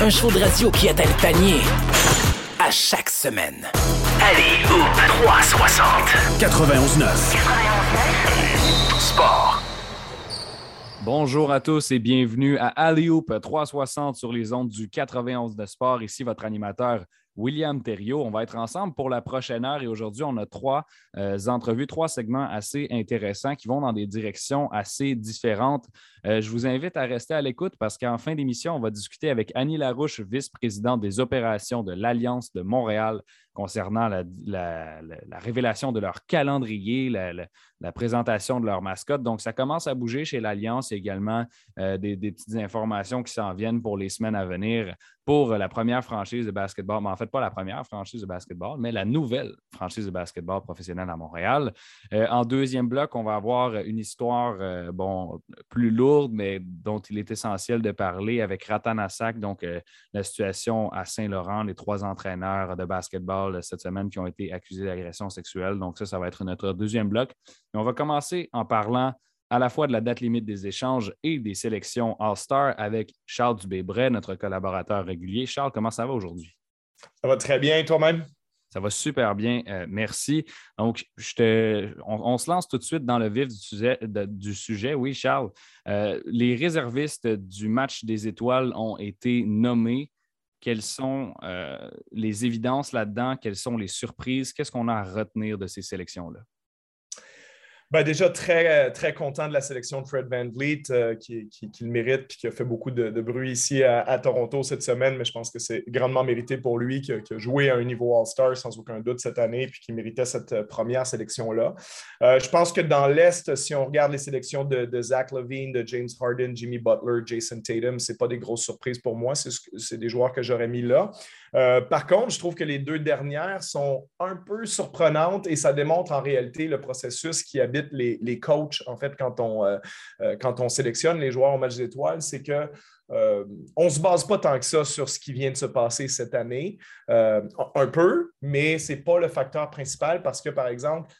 Un show de radio qui atteint le panier à chaque semaine. Allez, ou 360. 91.9. Sport. Bonjour à tous et bienvenue à Alley-Oop 360 sur les ondes du 91 de sport. Ici votre animateur William Thériault. On va être ensemble pour la prochaine heure et aujourd'hui, on a trois euh, entrevues, trois segments assez intéressants qui vont dans des directions assez différentes. Euh, je vous invite à rester à l'écoute parce qu'en fin d'émission, on va discuter avec Annie Larouche, vice-présidente des opérations de l'Alliance de Montréal concernant la, révélation de leur calendrier, la, présentation de leur mascotte. Donc, ça commence à bouger chez l'Alliance également euh, des, petites informations qui s'en viennent pour les semaines à venir pour la première franchise de basketball, mais en fait pas la première franchise de basketball, mais la nouvelle franchise de basketball professionnelle à Montréal. Euh, en deuxième bloc, on va avoir une histoire bon, plus lourde, mais dont il est essentiel de parler avec Ratanassac, donc la situation à Saint-Laurent, les trois entraîneurs de basketball cette semaine qui ont été accusés d'agression sexuelle. Donc, ça, ça va être notre deuxième bloc. on va commencer en parlant à la fois de la date limite des échanges et des sélections All-Star avec Charles Dubébret, notre collaborateur régulier. Charles, comment ça va aujourd'hui? Ça va très bien, toi-même? Ça va super bien, euh, merci. Donc, on, se lance tout de suite dans le vif du sujet. du. Oui, Charles, euh, les réservistes du match des étoiles ont été nommés quelles sont euh, les évidences là-dedans? Quelles sont les surprises? Qu'est-ce qu'on a à retenir de ces sélections-là? Ben, déjà, très, très content de la sélection de Fred Van Vliet, euh, qui, le mérite et qui a fait beaucoup de, bruit ici à, Toronto cette semaine, mais je pense que c'est grandement mérité pour lui, qui, a joué à un niveau All-Star sans aucun doute cette année, puis qui méritait cette euh, première sélection-là. Euh, je pense que dans l'Est, si on regarde les sélections de, Zach Levine, de James Harden, Jimmy Butler, Jason Tatum, ce pas des grosses surprises pour moi. C'est des joueurs que j'aurais mis là. Par contre, je trouve que les deux dernières sont un peu surprenantes et ça démontre en réalité le processus qui habite les, coachs, en fait, quand on, euh, euh, quand on sélectionne les joueurs au match d'étoiles, c'est que euh, on ne se base pas tant que ça sur ce qui vient de se passer cette année. un peu, mais ce n'est pas le facteur principal parce que, par exemple,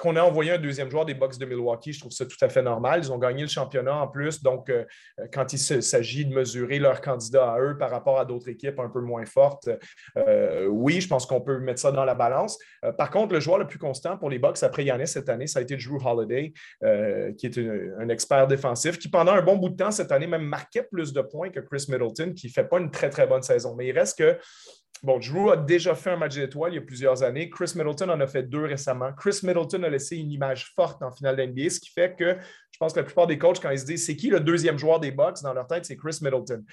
qu'on ait envoyé un deuxième joueur des Bucks de Milwaukee, je trouve ça tout à fait normal. Ils ont gagné le championnat en plus. Donc, euh, quand il s'agit de mesurer leur candidat à eux par rapport à d'autres équipes un peu moins fortes, euh, oui, je pense qu'on peut mettre ça dans la balance. Euh, par contre, le joueur le plus constant pour les Bucks après Yannis cette année, ça a été Drew Holiday, qui est un expert défensif, qui pendant un bon bout de temps cette année même marquait plus de points que Chris Middleton, qui ne fait pas une très, très bonne saison. Mais il reste que Bon, Drew a déjà fait un match d'étoiles il y a plusieurs années. Chris Middleton en a fait deux récemment. Chris Middleton a laissé une image forte en finale d'NBA, ce qui fait que je pense que la plupart des coachs, quand ils se disent c'est qui le deuxième joueur des Bucks, dans leur tête, c'est Chris Middleton.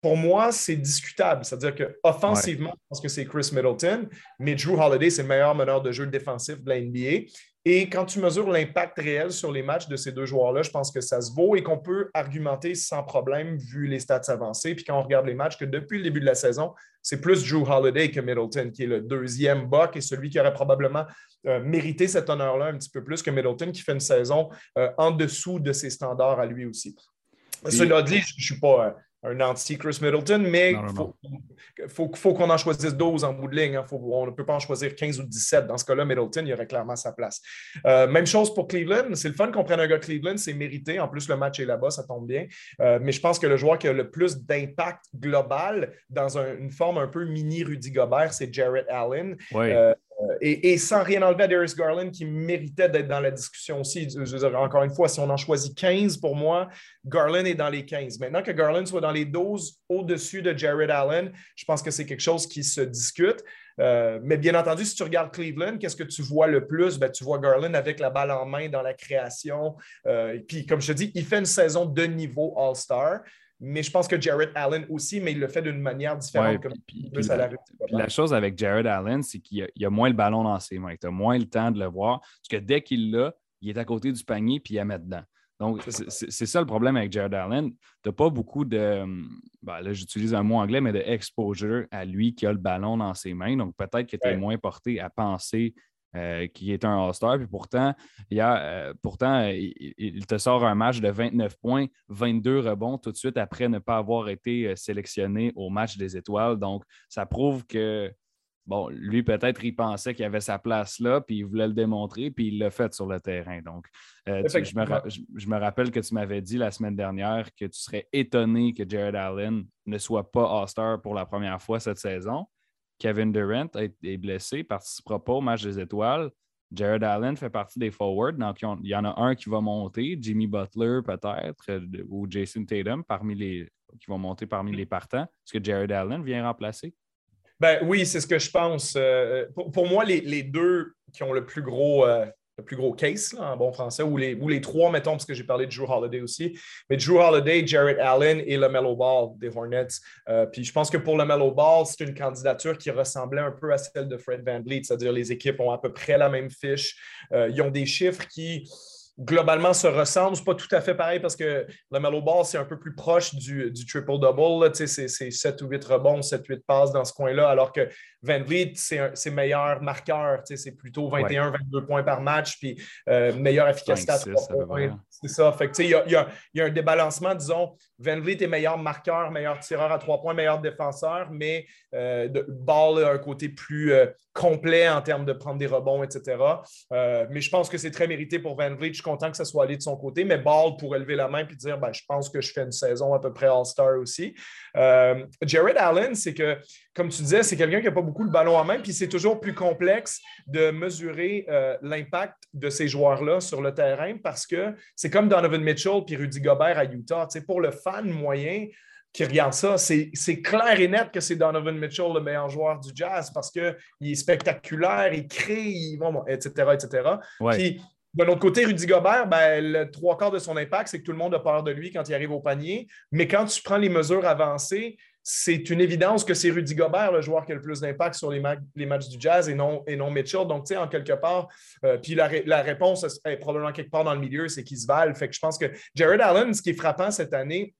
Pour moi, c'est discutable. C'est-à-dire qu'offensivement, je pense que c'est Chris Middleton, mais Drew Holiday, c'est le meilleur meneur de jeu défensif de la NBA. Et quand tu mesures l'impact réel sur les matchs de ces deux joueurs-là, je pense que ça se vaut et qu'on peut argumenter sans problème vu les stats avancés. Puis quand on regarde les matchs, que depuis le début de la saison, c'est plus Drew Holiday que Middleton, qui est le deuxième buck et celui qui aurait probablement euh, mérité cet honneur-là un petit peu plus que Middleton, qui fait une saison euh, en dessous de ses standards à lui aussi. Cela dit, je ne suis pas un anti-Chris Middleton, mais il faut, qu'on en choisisse 12 en bout de ligne. Hein. on ne peut pas en choisir 15 ou 17. Dans ce cas-là, Middleton, il aurait clairement sa place. Euh, même chose pour Cleveland. C'est le fun qu'on prenne un gars Cleveland, c'est mérité. En plus, le match est là-bas, ça tombe bien. Euh, mais je pense que le joueur qui a le plus d'impact global dans une forme un peu mini Rudy Gobert, c'est Jarrett Allen. Euh, euh, et, sans rien enlever à Darius Garland, qui méritait d'être dans la discussion aussi. encore une fois, si on en choisit 15 pour moi, Garland est dans les 15. Maintenant que Garland soit dans les 12 au-dessus de Jared Allen, je pense que c'est quelque chose qui se discute. Euh, mais bien entendu, si tu regardes Cleveland, qu'est-ce que tu vois le plus? Ben, tu vois Garland avec la balle en main dans la création. Euh, et puis, comme je te dis, il fait une saison de niveau All-Star mais je pense que Jared Allen aussi, mais il le fait d'une manière différente. comme la, chose avec Jared Allen, c'est qu'il a, a, moins le ballon dans ses mains. Tu as moins le temps de le voir. Parce que dès qu'il l'a, il est à côté du panier puis il la met dedans. Donc, c'est ça le problème avec Jared Allen. Tu n'as pas beaucoup de. Ben là, j'utilise un mot anglais, mais de exposure à lui qui a le ballon dans ses mains. Donc, peut-être que tu es moins porté à penser euh, qui est un All-Star. Puis pourtant, il, euh, pourtant il, te sort un match de 29 points, 22 rebonds tout de suite après ne pas avoir été euh, sélectionné au match des étoiles. Donc, ça prouve que bon, lui, peut-être, il pensait qu'il avait sa place là, puis il voulait le démontrer, puis il l'a fait sur le terrain. Donc, euh, je, me rappelle que tu m'avais dit la semaine dernière que tu serais étonné que Jared Allen ne soit pas All-Star pour la première fois cette saison. Kevin Durant est blessé, participera pas au match des étoiles. Jared Allen fait partie des forwards, donc il y en a un qui va monter, Jimmy Butler peut-être, euh, ou Jason Tatum parmi les, qui vont monter parmi les partants. Est-ce que Jared Allen vient remplacer? Ben oui, c'est ce que je pense. Euh, pour, moi, les, deux qui ont le plus gros, euh, plus gros case en bon français, ou les, les trois, mettons, parce que j'ai parlé de Drew Holiday aussi. Mais Drew Holiday, Jared Allen et le Mellow Ball des Hornets. Euh, puis je pense que pour le Mellow Ball, c'est une candidature qui ressemblait un peu à celle de Fred Van Vliet, c'est-à-dire les équipes ont à peu près la même fiche. Euh, ils ont des chiffres qui globalement se ressemblent. Ce pas tout à fait pareil parce que le Mellow Ball, c'est un peu plus proche du, triple-double. C'est 7 ou 8 rebonds, 7-8 passes dans ce coin-là, alors que Van Vliet, c'est meilleur marqueur. C'est plutôt 21-22 points par match, puis euh, meilleure efficacité à 3 points. C'est ça. Fait il, y a, un débalancement, disons. Van Vliet est meilleur marqueur, meilleur tireur à 3 points, meilleur défenseur, mais euh, Ball a un côté plus euh, complet en termes de prendre des rebonds, etc. Mais je pense que c'est très mérité pour Van Vliet. Je suis content que ça soit allé de son côté, mais Ball pourrait lever la main et dire ben, je pense que je fais une saison à peu près All-Star aussi. Jared Allen, c'est que comme tu disais, c'est quelqu'un qui n'a pas beaucoup le ballon en main, puis c'est toujours plus complexe de mesurer euh, l'impact de ces joueurs-là sur le terrain parce que c'est comme Donovan Mitchell puis Rudy Gobert à Utah. pour le fan moyen qui regarde ça, c'est clair et net que c'est Donovan Mitchell le meilleur joueur du jazz parce qu'il est spectaculaire, il crée, etc., etc. Puis, de l'autre côté, Rudy Gobert, ben, le trois quarts de son impact, c'est que tout le monde a peur de lui quand il arrive au panier. Mais quand tu prends les mesures avancées, c'est une évidence que c'est Rudy Gobert, le joueur qui a le plus d'impact sur les, matchs du Jazz et non, et non Mitchell. Donc, tu sais, en quelque part, euh, puis la, réponse est probablement quelque part dans le milieu, c'est qu'ils se valent. Fait que je pense que Jared Allen, ce qui est frappant cette année,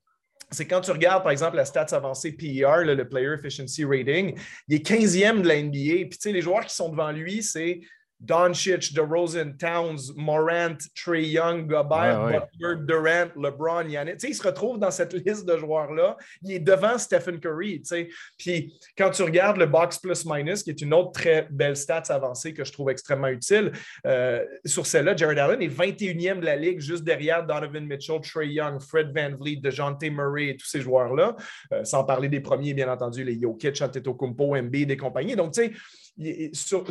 c'est quand tu regardes, par exemple, la stats avancée PER, le Player Efficiency Rating, il est 15e de la NBA. Puis, tu sais, les joueurs qui sont devant lui, c'est Doncic, DeRozan, Towns, Morant, Trey Young, Gobert, Butler, Durant, LeBron, Yannick. Tu sais, il se retrouve dans cette liste de joueurs-là. Il est devant Stephen Curry. Tu sais. Puis quand tu regardes le box plus minus, qui est une autre très belle stats avancée que je trouve extrêmement utile, euh, sur celle-là, Jared Allen est 21e de la ligue, juste derrière Donovan Mitchell, Trey Young, Fred Van Vliet, DeJounte Murray et tous ces joueurs-là. Euh, sans parler des premiers, bien entendu, les Jokic, Antetokounmpo, MB, des compagnies. Donc, tu sais,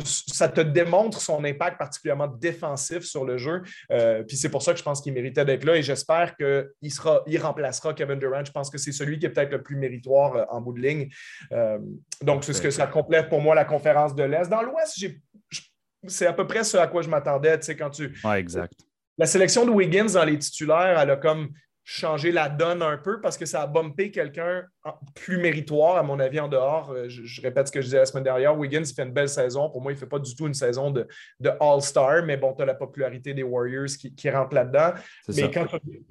ça te démontre son impact particulièrement défensif sur le jeu. Euh, puis c'est pour ça que je pense qu'il méritait d'être là et j'espère qu'il sera, il remplacera Kevin Durant. Je pense que c'est celui qui est peut-être le plus méritoire euh, en bout de ligne. Euh, donc, c'est ce que ça complète pour moi la conférence de l'Est. Dans l'Ouest, c'est à peu près ce à quoi je m'attendais, tu sais, quand tu. Exact. La sélection de Wiggins dans les titulaires, elle a comme changer la donne un peu parce que ça a bumpé quelqu'un plus méritoire, à mon avis, en dehors. Euh, je, répète ce que je disais la semaine dernière. Wiggins, il fait une belle saison. Pour moi, il ne fait pas du tout une saison de, All-Star, mais bon, tu as la popularité des Warriors qui, rentre là-dedans. Mais quand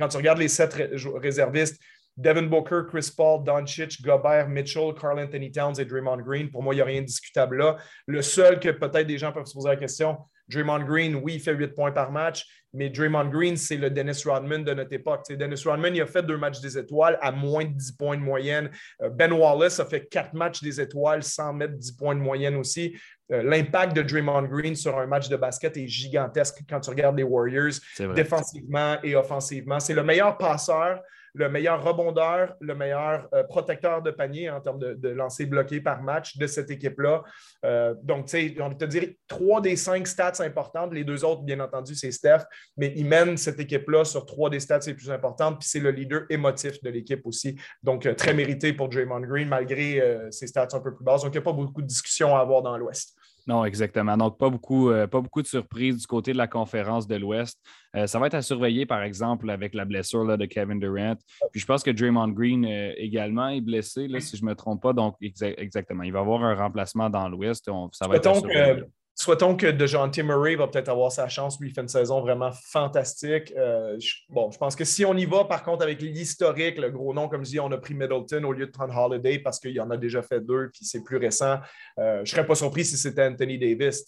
tu, regardes les sept réservistes, Devin Booker, Chris Paul, Doncic, Gobert, Mitchell, Carl Anthony Towns et Draymond Green, pour moi, il n'y a rien de discutable là. Le seul que peut-être des gens peuvent se poser la question, Draymond Green, oui, il fait 8 points par match, mais Draymond Green, c'est le Dennis Rodman de notre époque. Dennis Rodman, il a fait deux matchs des étoiles à moins de 10 points de moyenne. Euh, ben Wallace a fait quatre matchs des étoiles sans mettre 10 points de moyenne aussi. Euh, l'impact de Draymond Green sur un match de basket est gigantesque quand tu regardes les Warriors, défensivement et offensivement. C'est le meilleur passeur le meilleur rebondeur, le meilleur euh, protecteur de panier en termes de, de lancers bloqués par match de cette équipe-là. Euh, donc, tu sais, on te dire trois des cinq stats importantes. Les deux autres, bien entendu, c'est Steph, mais il mène cette équipe-là sur trois des stats les plus importantes, puis c'est le leader émotif de l'équipe aussi. Donc, euh, très mérité pour Draymond Green, malgré ses stats un peu plus basses. Donc, il n'y a pas beaucoup de discussions à avoir dans l'Ouest. Non, exactement. Donc, pas beaucoup, euh, pas beaucoup de surprises du côté de la conférence de l'Ouest. Euh, ça va être à surveiller, par exemple, avec la blessure là, de Kevin Durant. Puis je pense que Draymond Green euh, également est blessé, là, si je ne me trompe pas. Donc, exactement. Il va y avoir un remplacement dans l'Ouest. Ça va être à surveiller. Souhaitons que DeJounte Murray va peut-être avoir sa chance. Lui, il fait une saison vraiment fantastique. Euh, bon, je pense que si on y va, par contre, avec l'historique, le gros nom, comme je dis, on a pris Middleton au lieu de prendre Holiday parce qu'il y en a déjà fait deux, puis c'est plus récent. Euh, je ne serais pas surpris si c'était Anthony Davis.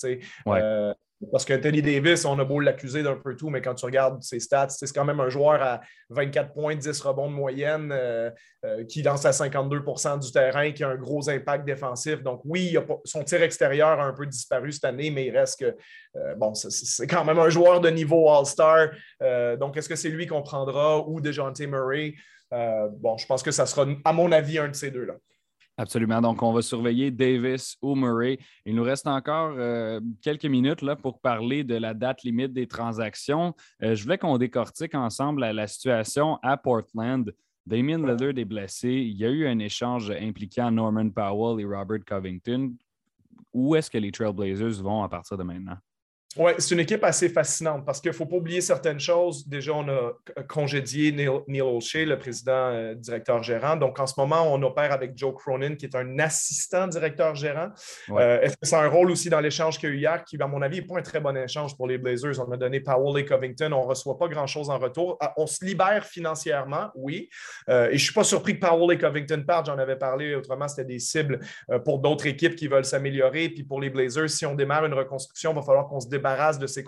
Euh, Parce qu'Anthony Davis, on a beau l'accuser d'un peu tout, mais quand tu regardes ses stats, c'est quand même un joueur à 24 points, 10 rebonds de moyenne, euh, euh, qui lance à 52% du terrain, qui a un gros impact défensif. Donc, oui, son tir extérieur a un peu disparu cette année, mais il reste que, euh, bon, c'est quand même un joueur de niveau All-Star. donc, est-ce que c'est lui qu'on prendra ou DeJounte Murray? bon, je pense que ça sera, à mon avis, un de ces deux-là. Absolument. Donc, on va surveiller Davis ou Murray. Il nous reste encore euh, quelques minutes là, pour parler de la date limite des transactions. Euh, je voulais qu'on décortique ensemble la, situation à Portland. Damien Lillard est blessé. Il y a eu un échange impliquant Norman Powell et Robert Covington. Où est-ce que les Trailblazers vont à partir de maintenant? Oui, c'est une équipe assez fascinante parce qu'il ne faut pas oublier certaines choses. Déjà, on a congédié Neil, Neil Olshey, le président euh, directeur gérant. Donc, en ce moment, on opère avec Joe Cronin, qui est un assistant directeur gérant. Euh, est-ce que c'est un rôle aussi dans l'échange qu'il y a eu hier, qui, à mon avis, n'est pas un très bon échange pour les Blazers? On a donné Powell et Covington, on ne reçoit pas grand-chose en retour. Ah, on se libère financièrement, oui. Euh, et je ne suis pas surpris que Powell et Covington partent. J'en avais parlé, autrement, c'était des cibles pour d'autres équipes qui veulent s'améliorer. Puis pour les Blazers, si on démarre une reconstruction, il va falloir qu'on se débarrasse de ces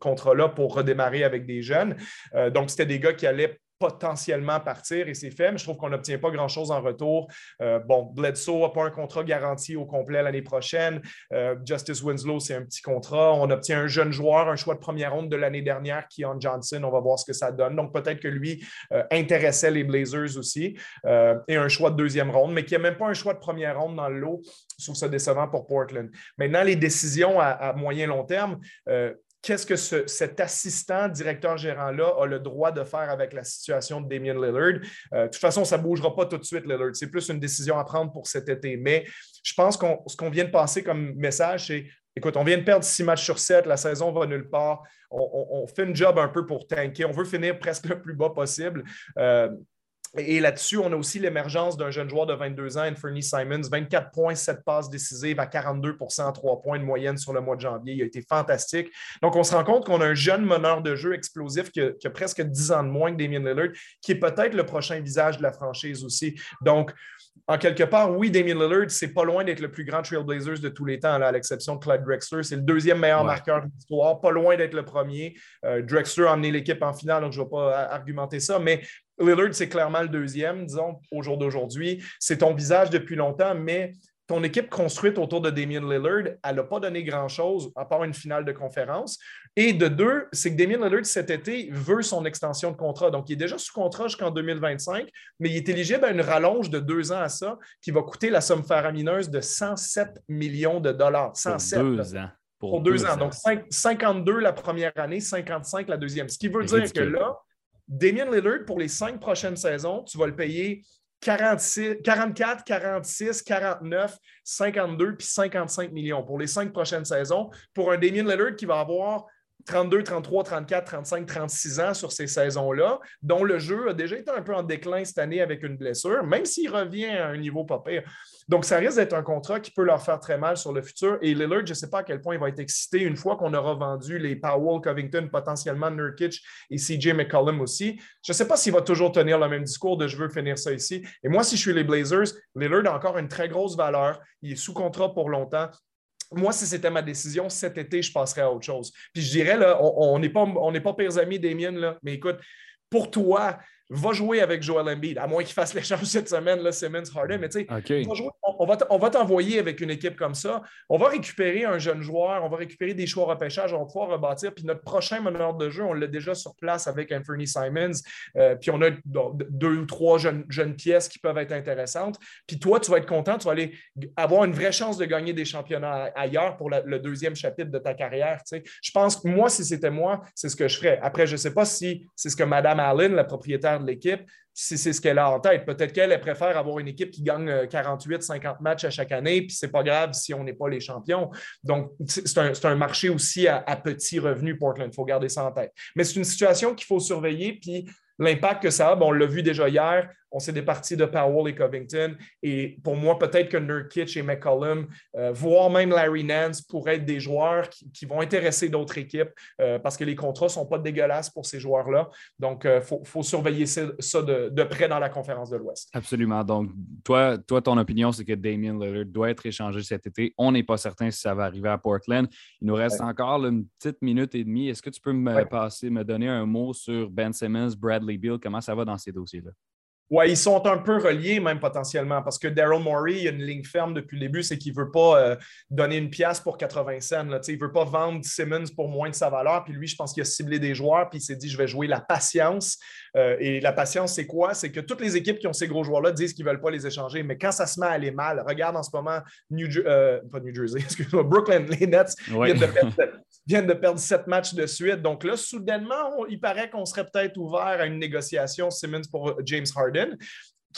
contrats-là pour redémarrer avec des jeunes. Euh, donc, c'était des gars qui allaient potentiellement partir et c'est fait, mais je trouve qu'on n'obtient pas grand-chose en retour. Euh, bon, Bledsoe n'a pas un contrat garanti au complet l'année prochaine. Euh, Justice Winslow, c'est un petit contrat. On obtient un jeune joueur, un choix de première ronde de l'année dernière, Keon Johnson. On va voir ce que ça donne. Donc, peut-être que lui euh, intéressait les Blazers aussi. et un choix de deuxième ronde, mais qui n'a même pas un choix de première ronde dans le lot. Je trouve ça décevant pour Portland. Maintenant, les décisions à, à moyen long terme, qu'est-ce que cet assistant directeur-gérant-là a le droit de faire avec la situation de Damien Lillard? Euh, de toute façon, ça ne bougera pas tout de suite, Lillard. C'est plus une décision à prendre pour cet été. Mais je pense que ce qu'on vient de passer comme message, c'est écoute, on vient de perdre six matchs sur sept, la saison va nulle part. On, fait un job un peu pour tanker. On veut finir presque le plus bas possible. Euh, et là-dessus, on a aussi l'émergence d'un jeune joueur de 22 ans, Anthony Simons, 24 points, 7 passes décisives à 42% 3 points de moyenne sur le mois de janvier. Il a été fantastique. Donc, on se rend compte qu'on a un jeune meneur de jeu explosif qui a, presque 10 ans de moins que Damien Lillard, qui est peut-être le prochain visage de la franchise aussi. Donc, en quelque part, oui, Damien Lillard, c'est pas loin d'être le plus grand Trailblazers de tous les temps, à l'exception de Clyde Drexler. C'est le deuxième meilleur marqueur de l'histoire, pas loin d'être le premier. Euh, Drexler a emmené l'équipe en finale, donc je ne vais pas argumenter ça, mais Lillard, c'est clairement le deuxième, disons, au jour d'aujourd'hui. C'est ton visage depuis longtemps, mais ton équipe construite autour de Damien Lillard, elle n'a pas donné grand-chose, à part une finale de conférence. Et de deux, c'est que Damien Lillard, cet été, veut son extension de contrat. Donc, il est déjà sous contrat jusqu'en 2025, mais il est éligible à une rallonge de deux ans à ça, qui va coûter la somme faramineuse de 107 millions de dollars. 107, pour deux ans. Pour, deux, ans. Donc, 52 la première année, 55 la deuxième. Ce qui veut dire que là, Damien Lillard, pour les cinq prochaines saisons, tu vas le payer 46, 44, 46, 49, 52 puis 55 millions pour les cinq prochaines saisons pour un Damien Lillard qui va avoir 32, 33, 34, 35, 36 ans sur ces saisons-là, dont le jeu a déjà été un peu en déclin cette année avec une blessure, même s'il revient à un niveau pas pire. Donc, ça risque d'être un contrat qui peut leur faire très mal sur le futur. Et Lillard, je ne sais pas à quel point il va être excité une fois qu'on aura vendu les Powell, Covington, potentiellement Nurkic et CJ McCollum aussi. Je ne sais pas s'il va toujours tenir le même discours de je veux finir ça ici. Et moi, si je suis les Blazers, Lillard a encore une très grosse valeur. Il est sous contrat pour longtemps moi, si c'était ma décision, cet été, je passerais à autre chose. Puis je dirais, là, on n'est pas, on pas pires amis, Damien, là, mais écoute, pour toi, va jouer avec Joel Embiid, à moins qu'il fasse l'échange cette semaine, là, Simmons Harden. Mais tu sais, on va t'envoyer avec une équipe comme ça. On va récupérer un jeune joueur, on va récupérer des choix repêchage, on va pouvoir rebâtir. Puis notre prochain meneur de jeu, on l'a déjà sur place avec Anthony Simons. Euh, puis on a deux ou trois jeunes, jeunes pièces qui peuvent être intéressantes. Puis toi, tu vas être content, tu vas aller avoir une vraie chance de gagner des championnats ailleurs pour le deuxième chapitre de ta carrière. Tu sais. Je pense que moi, si c'était moi, c'est ce que je ferais. Après, je ne sais pas si c'est ce que Mme Allen, la propriétaire de l'équipe, si c'est ce qu'elle a en tête. Peut-être qu'elle préfère avoir une équipe qui gagne 48, euh, 50 matchs à chaque année, puis c'est pas grave si on n'est pas les champions. Donc, c'est un, marché aussi à, petit revenu, Portland. Il faut garder ça en tête. Mais c'est une situation qu'il faut surveiller, puis l'impact que ça a, on l'a vu déjà hier, On s'est départi de Powell et Covington. Et pour moi, peut-être que Nurkic et McCollum, euh, voire même Larry Nance, pourraient être des joueurs qui, vont intéresser d'autres équipes euh, parce que les contrats ne sont pas dégueulasses pour ces joueurs-là. Donc, il faut, surveiller ça, de, près dans la conférence de l'Ouest. Absolument. Donc, toi, toi ton opinion, c'est que Damien Lillard doit être échangé cet été. On n'est pas certain si ça va arriver à Portland. Il nous reste encore une petite minute et demie. Est-ce que tu peux me passer, me donner un mot sur Ben Simmons, Bradley Beal? Comment ça va dans ces dossiers-là? Oui, ils sont un peu reliés même potentiellement parce que Daryl Morey, il y a une ligne ferme depuis le début, c'est qu'il ne veut pas euh, donner une pièce pour 80 cents. Là, il ne veut pas vendre Simmons pour moins de sa valeur. Puis lui, je pense qu'il a ciblé des joueurs puis il s'est dit, je vais jouer la patience. Euh, et la patience, c'est quoi? C'est que toutes les équipes qui ont ces gros joueurs-là disent qu'ils ne veulent pas les échanger. Mais quand ça se met à aller mal, regarde en ce moment, New euh, pas New Jersey, excuse-moi, Brooklyn, les Nets viennent, de perdre, viennent, de perdre, sept matchs de suite. Donc là, soudainement, il paraît qu'on serait peut-être ouvert à une négociation Simmons pour James Harden in.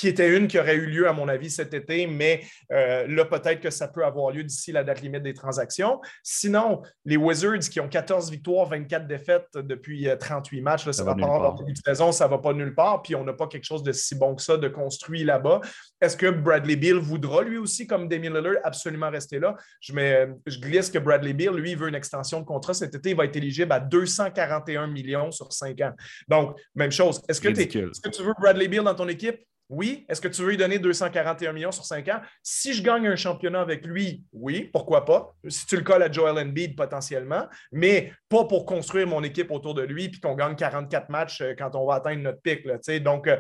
Qui était une qui aurait eu lieu, à mon avis, cet été, mais euh, là, peut-être que ça peut avoir lieu d'ici la date limite des transactions. Sinon, les Wizards qui ont 14 victoires, 24 défaites depuis 38 euh, matchs, ça, va pas saison, ça ne va pas nulle part, puis on n'a pas quelque chose de si bon que ça de construit là-bas. Est-ce que Bradley Beal voudra lui aussi, comme Damien Lillard, absolument rester là? Je, mets, je glisse que Bradley Beal, lui, veut une extension de contrat cet été, il va être éligible à 241 millions sur 5 ans. Donc, même chose. Est-ce que, est que tu veux Bradley Beal dans ton équipe? Oui. Est-ce que tu veux lui donner 241 millions sur 5 ans? Si je gagne un championnat avec lui, oui, pourquoi pas? Si tu le colles à Joel Embiid potentiellement, mais pas pour construire mon équipe autour de lui puis qu'on gagne 44 matchs euh, quand on va atteindre notre pic. Là, donc, euh,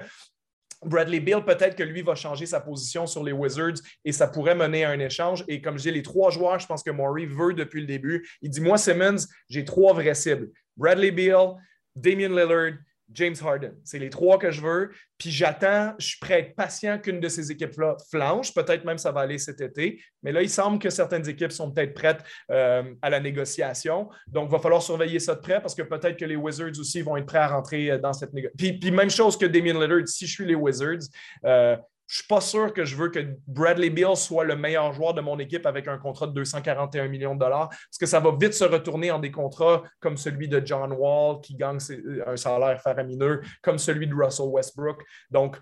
Bradley Bill, peut-être que lui va changer sa position sur les Wizards et ça pourrait mener à un échange. Et comme dis, les trois joueurs, je pense que Maury veut depuis le début. Il dit Moi, Simmons, j'ai trois vraies cibles. Bradley Beal, Damian Lillard James Harden. C'est les trois que je veux. Puis j'attends, je suis prêt à être patient qu'une de ces équipes-là flanche. Peut-être même ça va aller cet été. Mais là, il semble que certaines équipes sont peut-être prêtes euh, à la négociation. Donc, il va falloir surveiller ça de près parce que peut-être que les Wizards aussi vont être prêts à rentrer euh, dans cette négociation. Puis, même chose que Damien Lillard, si je suis les Wizards, euh, je ne suis pas sûr que je veux que Bradley Beal soit le meilleur joueur de mon équipe avec un contrat de 241 millions de dollars, parce que ça va vite se retourner en des contrats comme celui de John Wall, qui gagne un salaire faramineux, comme celui de Russell Westbrook. Donc,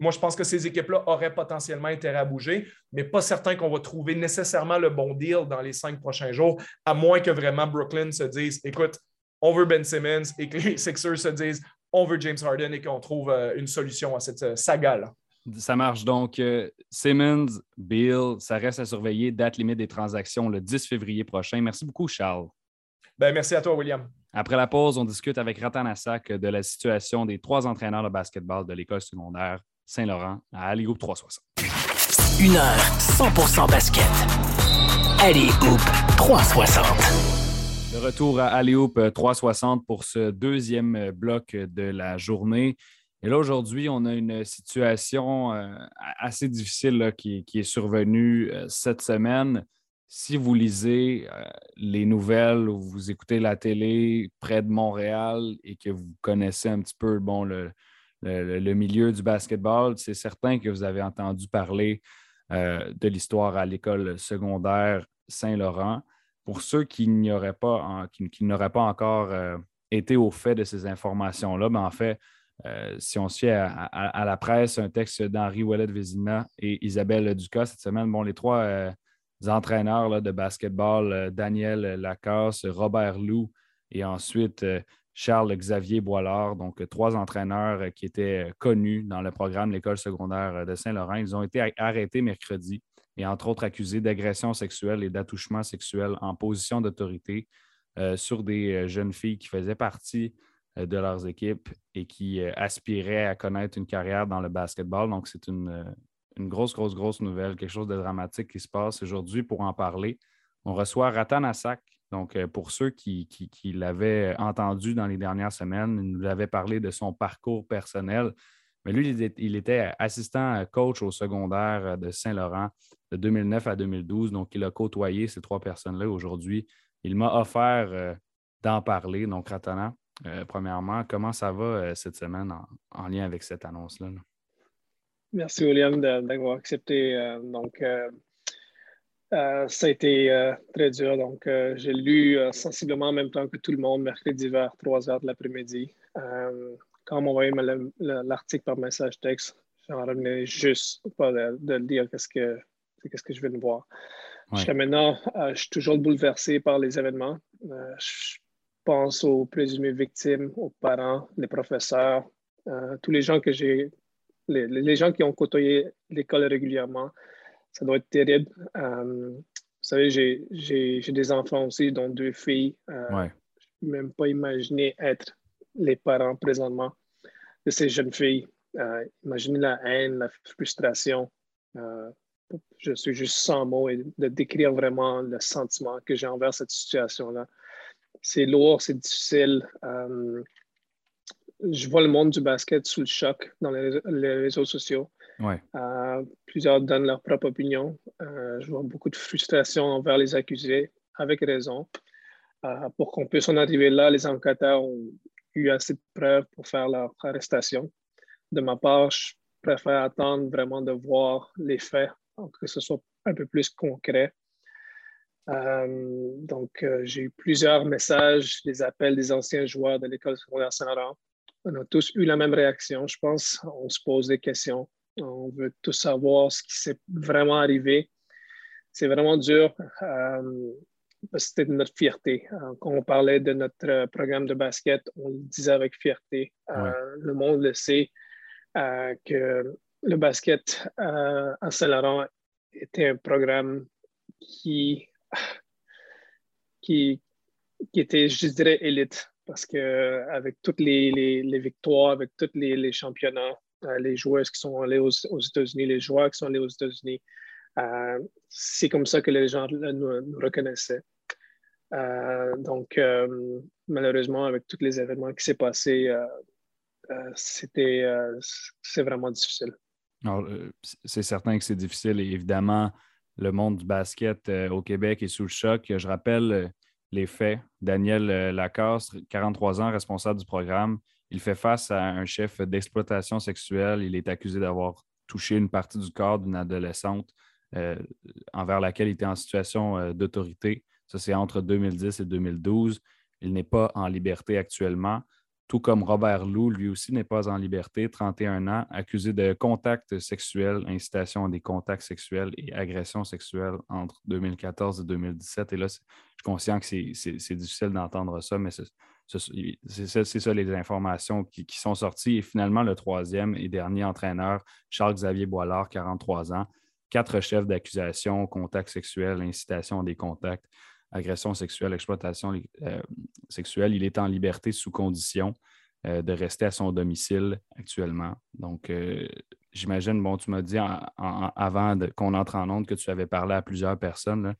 moi, je pense que ces équipes-là auraient potentiellement intérêt à bouger, mais pas certain qu'on va trouver nécessairement le bon deal dans les cinq prochains jours, à moins que vraiment Brooklyn se dise écoute, on veut Ben Simmons et que les Sixers se disent on veut James Harden et qu'on trouve euh, une solution à cette euh, saga-là. Ça marche donc. Euh, Simmons, Bill, ça reste à surveiller. Date limite des transactions le 10 février prochain. Merci beaucoup, Charles. Ben, merci à toi, William. Après la pause, on discute avec Ratan Assak de la situation des trois entraîneurs de basketball de l'école secondaire Saint-Laurent à Alley-Hoop 360. Une heure 100% basket. Alley-Hoop 360. De retour à Alley-Hoop 360 pour ce deuxième bloc de la journée. Et là, aujourd'hui, on a une situation euh, assez difficile qui, est survenue euh, cette semaine. Si vous lisez euh, les nouvelles ou vous écoutez la télé près de Montréal et que vous connaissez un petit peu bon, le, milieu du basketball, c'est certain que vous avez entendu parler de l'histoire à l'école secondaire Saint-Laurent. Pour ceux qui n'auraient pas, encore été au fait de ces informations-là, ben, en fait, euh, si on se fie à, la presse, un texte d'Henri Ouellet Vézina et Isabelle Ducas cette semaine, bon, les trois euh, entraîneurs de basketball, euh, Daniel Lacasse, Robert Lou et ensuite Charles-Xavier Boilard, donc trois entraîneurs qui étaient connus dans le programme l'école secondaire de Saint-Laurent. Ils ont été arrêtés mercredi et entre autres accusés d'agression sexuelle et d'attouchement sexuel en position d'autorité sur des jeunes filles qui faisaient partie euh, de leurs équipes et qui euh, aspiraient à connaître une carrière dans le basketball. Donc, c'est une, euh, une, grosse, grosse, grosse nouvelle, quelque chose de dramatique qui se passe aujourd'hui. Pour en parler, on reçoit Ratan Assak. Donc, pour ceux qui, qui, l'avaient entendu dans les dernières semaines, il nous avait parlé de son parcours personnel. Mais lui, il était assistant coach au secondaire de Saint-Laurent de 2009 à 2012. Donc, il a côtoyé ces trois personnes-là aujourd'hui. Il m'a offert d'en parler. Donc, Ratana, euh, premièrement, comment ça va euh, cette semaine en, lien avec cette annonce-là? Merci, William, d'avoir accepté. Euh, donc, ça a été très dur. Donc, j'ai lu sensiblement en même temps que tout le monde, mercredi vers 3 heures de l'après-midi. quand on m'a envoyé l'article par message texte, j'en revenais juste pas de, le dire qu'est-ce que, qu'est-ce que je viens de voir. Jusqu'à maintenant, je suis toujours bouleversé par les événements. je pense aux présumées victimes, aux parents, les professeurs, tous les gens que j'ai, les, les, gens qui ont côtoyé l'école régulièrement. Ça doit être terrible. Vous savez, j'ai des enfants aussi, dont deux filles. Euh, je ne peux même pas imaginer être les parents présentement de ces jeunes filles. Euh, imaginez la haine, la frustration. Euh, je suis juste sans mots et de décrire vraiment le sentiment que j'ai envers cette situation-là. C'est lourd, c'est difficile. je vois le monde du basket sous le choc dans les réseaux sociaux. Euh, plusieurs donnent leur propre opinion. Euh, je vois beaucoup de frustration envers les accusés, avec raison. Euh, pour qu'on puisse en arriver là, les enquêteurs ont eu assez de preuves pour faire leur arrestation. De ma part, je préfère attendre vraiment de voir les faits, que ce soit un peu plus concret. Donc, j'ai eu plusieurs messages, des appels des anciens joueurs de l'école secondaire Saint-Laurent. On a tous eu la même réaction, je pense. On se pose des questions. On veut tous savoir ce qui s'est vraiment arrivé. C'est vraiment dur. Euh, c'était notre fierté. Euh, quand on parlait de notre programme de basket, on le disait avec fierté. Euh, le monde le sait que le basket à Saint-Laurent était un programme qui, qui, qui était, je dirais, élite parce qu'avec toutes les, les, victoires, avec tous les, les championnats, euh, les joueurs qui sont allés aux, États-Unis, les joueurs qui sont allés aux États-Unis. Euh, c'est comme ça que les gens nous, reconnaissaient. Euh, donc, malheureusement, avec tous les événements qui s'est passé, c'était, c'est vraiment difficile. c'est certain que c'est difficile et évidemment, le monde du basket au Québec est sous le choc. Je rappelle les faits. Daniel Lacasse, 43 ans, responsable du programme, il fait face à un chef d'exploitation sexuelle. Il est accusé d'avoir touché une partie du corps d'une adolescente euh, envers laquelle il était en situation euh, d'autorité. Ça, c'est entre 2010 et 2012. Il n'est pas en liberté actuellement, tout comme Robert Lou, lui aussi n'est pas en liberté, 31 ans, accusé de contact sexuel, incitation à des contacts sexuels et agression sexuelle entre 2014 et 2017. Et là, je suis conscient que c'est difficile d'entendre ça, mais c'est ça les informations qui, sont sorties. Et finalement, le troisième et dernier entraîneur, Charles-Xavier Boilard, 43 ans, quatre chefs d'accusation, contact sexuel, incitation à des contacts, agression sexuelle, exploitation euh, sexuelle. Il est en liberté sous condition euh, de rester à son domicile actuellement. Donc, euh, j'imagine, bon, tu m'as dit avant qu'on entre en onde que tu avais parlé à plusieurs personnes.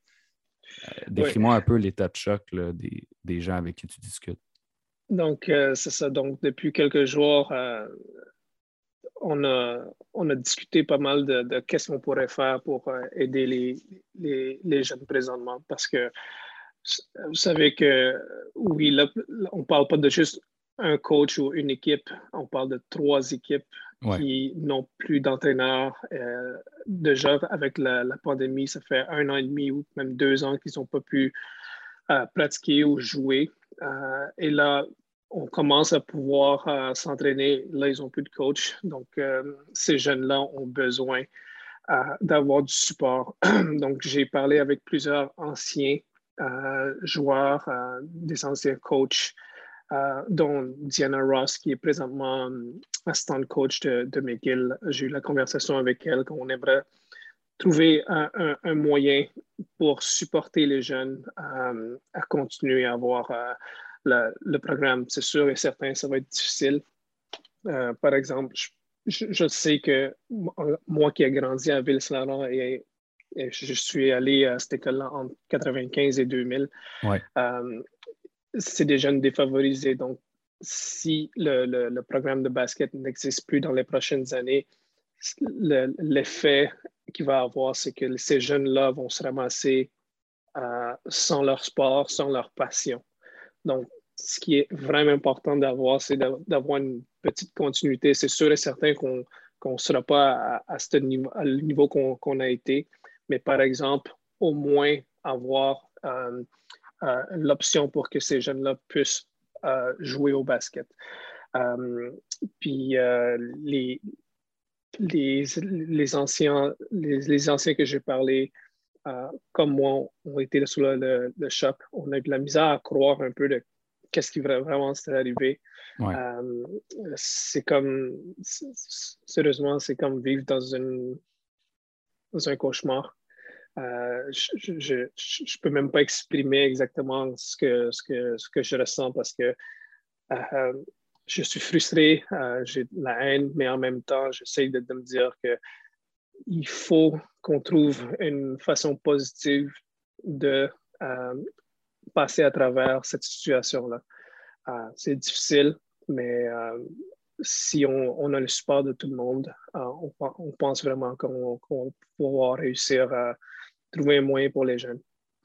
Décris-moi un peu l'état de choc des gens avec qui tu discutes. Donc, c'est ça. Donc, depuis quelques jours, on, a, on a discuté pas mal de, qu'est-ce qu'on pourrait faire pour euh, aider les, les, jeunes présentement. Parce que vous savez que, oui, là, on ne parle pas de juste un coach ou une équipe, on parle de trois équipes qui n'ont plus d'entraîneurs. déjà, avec la, la, pandémie, ça fait un an et demi ou même deux ans qu'ils n'ont pas pu pratiquer ou jouer. Euh, et là, on commence à pouvoir euh, s'entraîner. Là, ils n'ont plus de coach. Donc, euh, ces jeunes-là ont besoin d'avoir du support. Donc, j'ai parlé avec plusieurs anciens joueurs, des anciens coachs, dont Diana Ross, qui est présentement assistant coach de, McGill. J'ai eu la conversation avec elle qu'on aimerait trouver un, moyen pour supporter les jeunes euh, à continuer à avoir euh, le programme. C'est sûr et certain, ça va être difficile. Euh, par exemple, je, sais que moi qui ai grandi à ville et, et, je suis allé à cette école-là en 95 et 2000, c'est des jeunes défavorisés. Donc, si le programme de basket n'existe plus dans les prochaines années, l'effet qu'il va avoir, c'est que ces jeunes-là vont se ramasser euh, sans leur sport, sans leur passion. Donc, ce qui est vraiment important d'avoir, c'est d'avoir une petite continuité. C'est sûr et certain qu'on ne sera pas à, ce niveau, niveau qu'on a été, mais par exemple, au moins avoir euh, euh, l'option pour que ces jeunes-là puissent jouer au basket. puis les, les, les, anciens, les, anciens que j'ai parlé, comme moi, ont été sous le, le, choc. On a eu de la misère à croire un peu de qu'est-ce qui vraiment serait arrivé. c'est comme, sérieusement, c'est comme vivre dans, une, dans un cauchemar. Euh, je ne peux même pas exprimer exactement ce que, ce que, ce que je ressens parce que euh, je suis frustré, euh, j'ai de la haine, mais en même temps, j'essaie de, me dire qu'il faut qu'on trouve une façon positive de passer à travers cette situation-là. C'est difficile, mais si on, a le support de tout le monde, on, pense vraiment qu'on va pouvoir réussir à trouver un moyen pour les jeunes.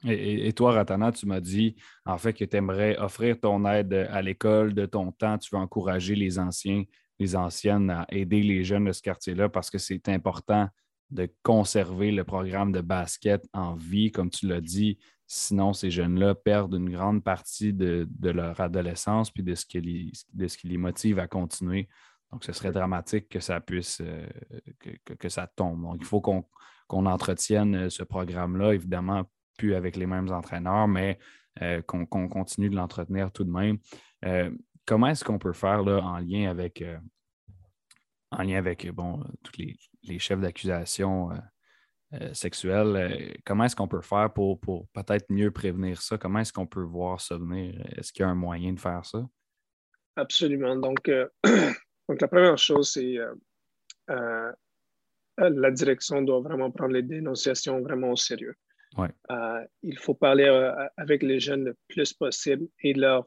Et, toi, Ratana, tu m'as dit en fait que tu aimerais offrir ton aide à l'école de ton temps. Tu veux encourager les anciens, les anciennes à aider les jeunes de ce quartier-là parce que c'est important de conserver le programme de basket en vie, comme tu l'as dit. Sinon, ces jeunes-là perdent une grande partie de, leur adolescence puis de ce, qui les, de ce qui les motive à continuer. Donc, ce serait dramatique que ça puisse, euh, que, que, ça tombe. Donc, il faut qu'on entretienne euh, ce programme-là, évidemment, plus avec les mêmes entraîneurs, mais euh, qu'on continue de l'entretenir tout de même. Comment est-ce qu'on peut faire là, en lien avec, en lien avec bon, tous les, chefs d'accusation sexuelle, comment est-ce qu'on peut faire pour, pour peut-être mieux prévenir ça? Comment est-ce qu'on peut voir ça venir? Est-ce qu'il y a un moyen de faire ça? Absolument. Donc, donc la première chose, c'est la direction doit vraiment prendre les dénonciations vraiment au sérieux. Euh, il faut parler euh, avec les jeunes le plus possible et leur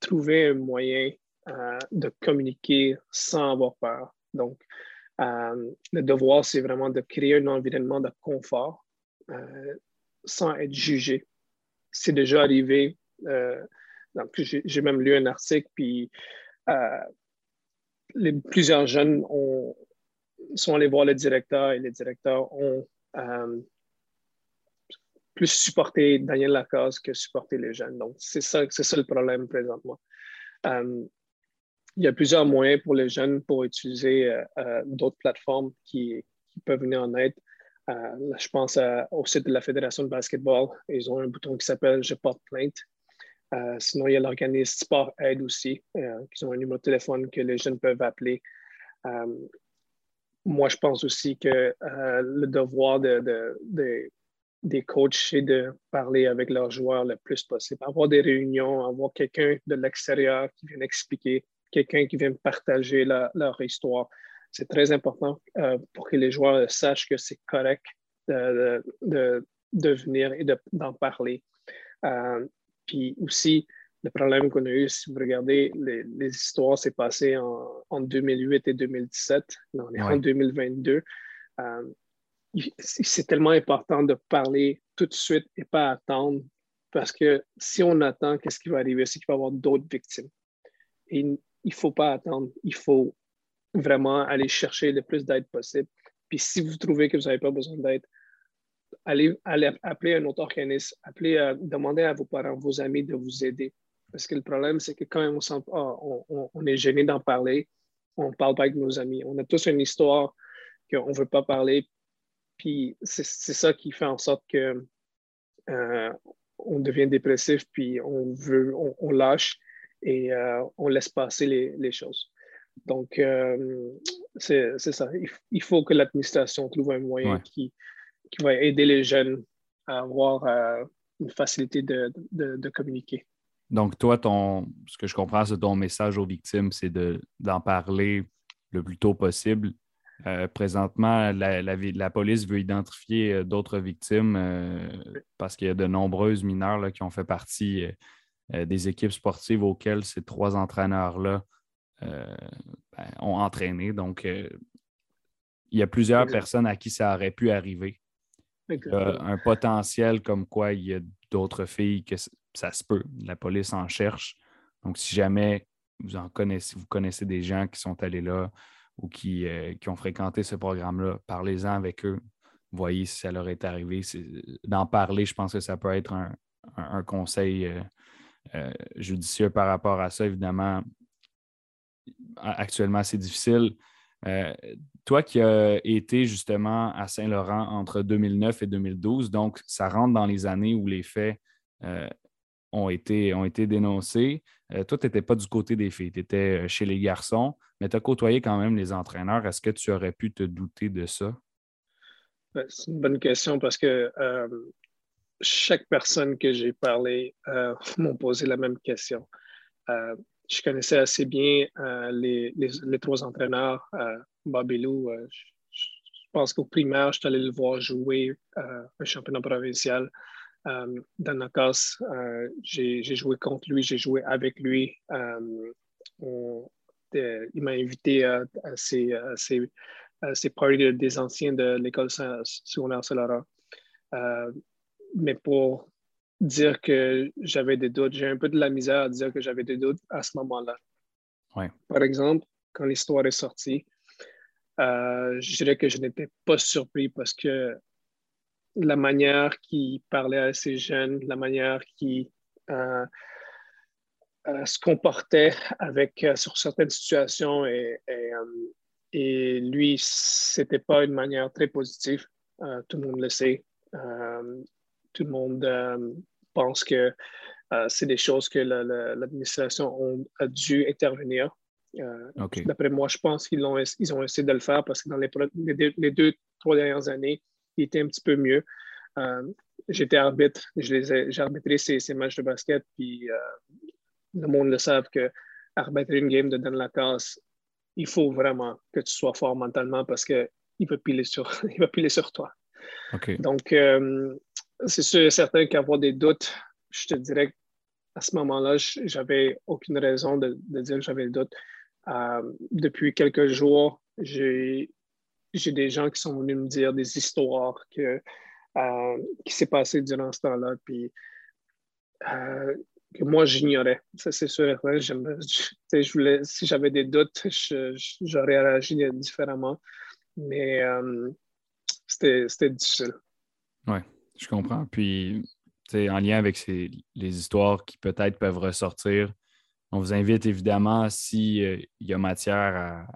trouver un moyen euh, de communiquer sans avoir peur. Donc, le devoir, c'est vraiment de créer un environnement de confort sans être jugé. C'est déjà arrivé. j'ai même lu un article, puis plusieurs jeunes ont, sont allés voir le directeur et les directeurs ont euh, plus supporté Daniel Lacasse que supporté les jeunes. Donc, c'est ça, ça le problème présentement. Euh, il y a plusieurs moyens pour les jeunes pour utiliser euh, d'autres plateformes qui, peuvent venir en aide. je pense au site de la Fédération de basketball. Ils ont un bouton qui s'appelle Je porte plainte. sinon, il y a l'organisme Sport Aide aussi, qui ont un numéro de téléphone que les jeunes peuvent appeler moi, je pense aussi que euh, le devoir des coachs, c'est de parler avec leurs joueurs le plus possible. Avoir des réunions, avoir quelqu'un de l'extérieur qui vient expliquer, quelqu'un qui vient partager leur histoire. C'est très important euh, pour que les joueurs sachent que c'est correct de, de, venir et d'en parler. Euh, puis aussi, le problème qu'on a eu, si vous regardez, les, histoires s'est passé en, 2008 et 2017. on est en 2022. Euh, c'est tellement important de parler tout de suite et pas attendre parce que si on attend, qu'est-ce qui va arriver? C'est qu'il va y avoir d'autres victimes. Et il ne faut pas attendre. Il faut vraiment aller chercher le plus d'aide possible. Puis si vous trouvez que vous n'avez pas besoin d'aide, allez, appeler un autre organisme, appelez, euh, demandez à vos parents, vos amis de vous aider. Parce que le problème, c'est que quand on, sent, ah, on, est gêné d'en parler, on ne parle pas avec nos amis. On a tous une histoire qu'on ne veut pas parler. Puis c'est ça qui fait en sorte que euh, on devient dépressif, puis on veut, on, lâche et euh, on laisse passer les, choses. Donc, euh, c'est ça. Il, faut que l'administration trouve un moyen qui, qui va aider les jeunes à avoir une facilité de communiquer. Donc, toi, ton, ce que je comprends, c'est ton message aux victimes, c'est d'en parler le plus tôt possible. Euh, présentement, la, la, police veut identifier euh, d'autres victimes euh, parce qu'il y a de nombreuses mineurs qui ont fait partie des équipes sportives auxquelles ces trois entraîneurs-là ben, ont entraîné. Donc, il y a plusieurs personnes à qui ça aurait pu arriver. un potentiel comme quoi il y a d'autres filles que ça se peut. La police en cherche. Donc, si jamais vous en connaissez, vous connaissez des gens qui sont allés là ou qui, euh, qui ont fréquenté ce programme-là, parlez-en avec eux. Voyez si ça leur est arrivé. D'en parler, je pense que ça peut être un, conseil euh, euh, judicieux par rapport à ça. Évidemment, actuellement, c'est difficile. toi qui as été justement à Saint-Laurent entre 2009 et 2012, donc ça rentre dans les années où les faits ont, été, ont été dénoncés. toi, tu n'étais pas du côté des filles, tu étais chez les garçons, mais tu as côtoyé quand même les entraîneurs. Est-ce que tu aurais pu te douter de ça? Ben, c'est une bonne question parce que chaque personne que j'ai parlé euh, m'ont posé la même question. Euh, je connaissais assez bien euh, les, les, trois entraîneurs. Bobby Lou, je, pense qu'au primaire, je suis allé le voir jouer un championnat provincial. dans casse, j'ai joué contre lui, j'ai joué avec lui. il m'a invité à, ses, à ses, parties des anciens de l'école secondaire Solara mais pour dire que j'avais des doutes, j'ai un peu de la misère à dire que j'avais des doutes à ce moment-là. Par exemple, quand l'histoire est sortie, euh, je dirais que je n'étais pas surpris parce que la manière qu'il parlait à ces jeunes, la manière qu'il euh, euh, se comportait avec, sur certaines situations et, et, et lui, c'était pas une manière très positive. tout le monde le sait tout le monde euh, pense que euh, c'est des choses que l'administration a dû intervenir. Euh, d'après moi, je pense qu'ils ont, ils ont essayé de le faire parce que dans les, les, deux, trois dernières années, il était un petit peu mieux. J'étais arbitre, j'ai arbitré ces, ces, matchs de basket, puis le monde le savent que arbitrer une game de Dan Lacasse, il faut vraiment que tu sois fort mentalement parce qu'il va piler sur, il va piler sur toi. Donc, c'est sûr et certain qu'avoir des doutes, je te dirais qu'à ce moment-là, j'avais aucune raison de, dire que j'avais des doutes. Euh, depuis quelques jours, j'ai des gens qui sont venus me dire des histoires euh, qui s'est passé durant ce temps-là, puis euh, que moi j'ignorais. Ça, c'est sûr. Je, voulais, si j'avais des doutes, j'aurais réagi différemment, mais c'était difficile. Oui. Je comprends. Puis, en lien avec les histoires qui peut-être peuvent ressortir, on vous invite évidemment, s'il euh, y a matière à,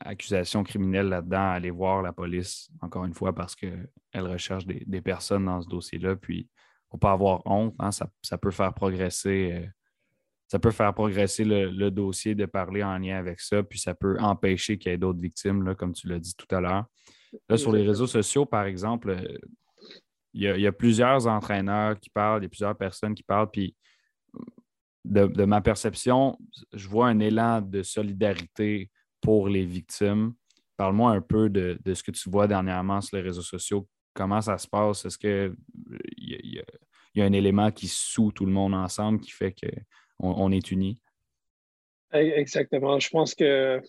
accusation criminelle là-dedans, à aller voir la police, encore une fois, parce qu'elle recherche des, personnes dans ce dossier-là. Puis, il ne faut pas avoir honte. Hein, ça, peut faire progresser. Euh, ça peut faire progresser le, dossier de parler en lien avec ça, puis ça peut empêcher qu'il y ait d'autres victimes, là, comme tu l'as dit tout à l'heure. Là, sur les réseaux sociaux, par exemple, euh, il y, a, plusieurs entraîneurs qui parlent, il y a plusieurs personnes qui parlent, puis de, ma perception, je vois un élan de solidarité pour les victimes. Parle-moi un peu de, ce que tu vois dernièrement sur les réseaux sociaux. Comment ça se passe? Est-ce qu'il y, y, a un élément qui sous tout le monde ensemble qui fait qu'on on est unis? Exactement. Je pense que,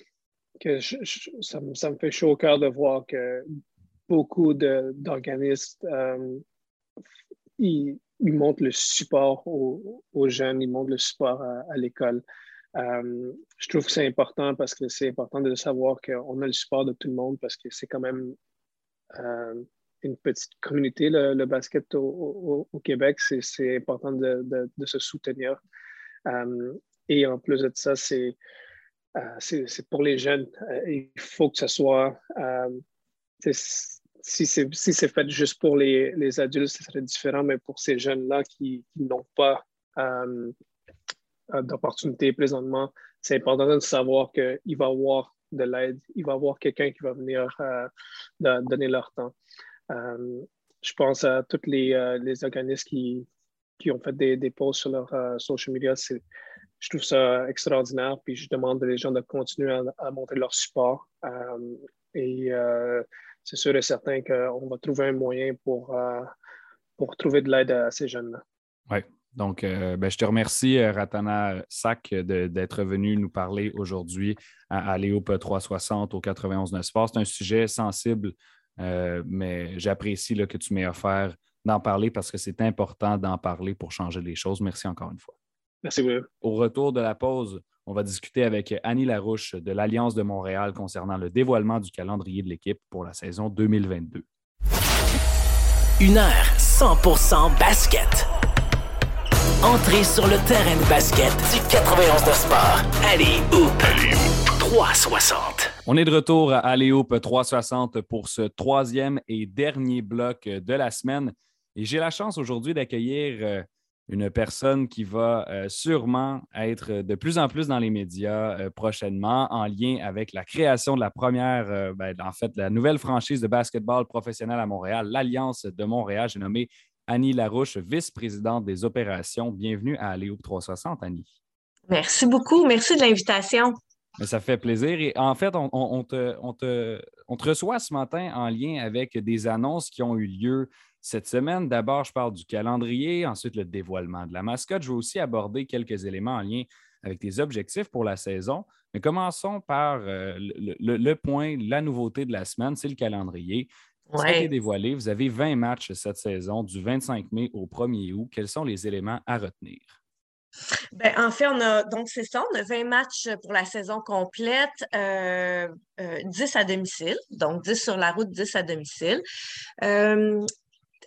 ça, me fait chaud au cœur de voir que beaucoup d'organismes, euh, ils, montrent le support aux, jeunes, ils montrent le support à, l'école. Euh, je trouve que c'est important parce que c'est important de savoir qu'on a le support de tout le monde parce que c'est quand même euh, une petite communauté, le, basket au, Québec. C'est important de, se soutenir. et en plus de ça, c'est pour les jeunes. il faut que ce soit si c'est fait juste pour les, adultes, ce serait différent, mais pour ces jeunes-là qui, n'ont pas euh, euh, d'opportunité présentement, c'est important de savoir qu'il va y avoir de l'aide, il va y avoir quelqu'un qui va venir euh, donner leur temps. je pense à tous les, organismes qui, ont fait des, des posts sur leur social media. Je trouve ça extraordinaire, puis je demande aux gens de continuer à, à montrer leur support. et c'est sûr et certain qu'on va trouver un moyen pour, euh, pour trouver de l'aide à ces jeunes-là. Oui. Donc, euh, ben, je te remercie, euh, Ratana Sac, d'être venu nous parler aujourd'hui à, à Léo 360 au 91 Sport. C'est un sujet sensible, mais j'apprécie que tu m'aies offert d'en parler parce que c'est important d'en parler pour changer les choses. Merci encore une fois. Merci, Will. Au retour de la pause, on va discuter avec Annie Larouche de l'Alliance de Montréal concernant le dévoilement du calendrier de l'équipe pour la saison 2022. Une heure 100% basket. Entrée sur le terrain de basket du 91 de sport. Allez, Allez, 360. On est de retour à Aléoupe 360 pour ce troisième et dernier bloc de la semaine. Et j'ai la chance aujourd'hui d'accueillir euh, une personne qui va euh, sûrement être de plus en plus dans les médias euh, prochainement en lien avec la création de la première, ben, en fait, la nouvelle franchise de basketball professionnel à Montréal, l'Alliance de Montréal. J'ai nommé Annie Larouche, vice-présidente des opérations. Bienvenue à Aléoupe 360, Annie. Merci beaucoup. Merci de l'invitation. Mais ça fait plaisir. Et en fait, on, te, reçoit ce matin en lien avec des annonces qui ont eu lieu cette semaine. D'abord, je parle du calendrier, ensuite le dévoilement de la mascotte. Je vais aussi aborder quelques éléments en lien avec tes objectifs pour la saison. Mais commençons par euh, le, point, la nouveauté de la semaine, c'est le calendrier. Ça a été dévoilé. Vous avez 20 matchs cette saison, du 25 mai au 1er août. Quels sont les éléments à retenir? Ben, en fait, on a donc c'est ça, on a 20 matchs pour la saison complète, 10 euh, euh, à domicile, donc 10 sur la route, 10 à domicile. Euh,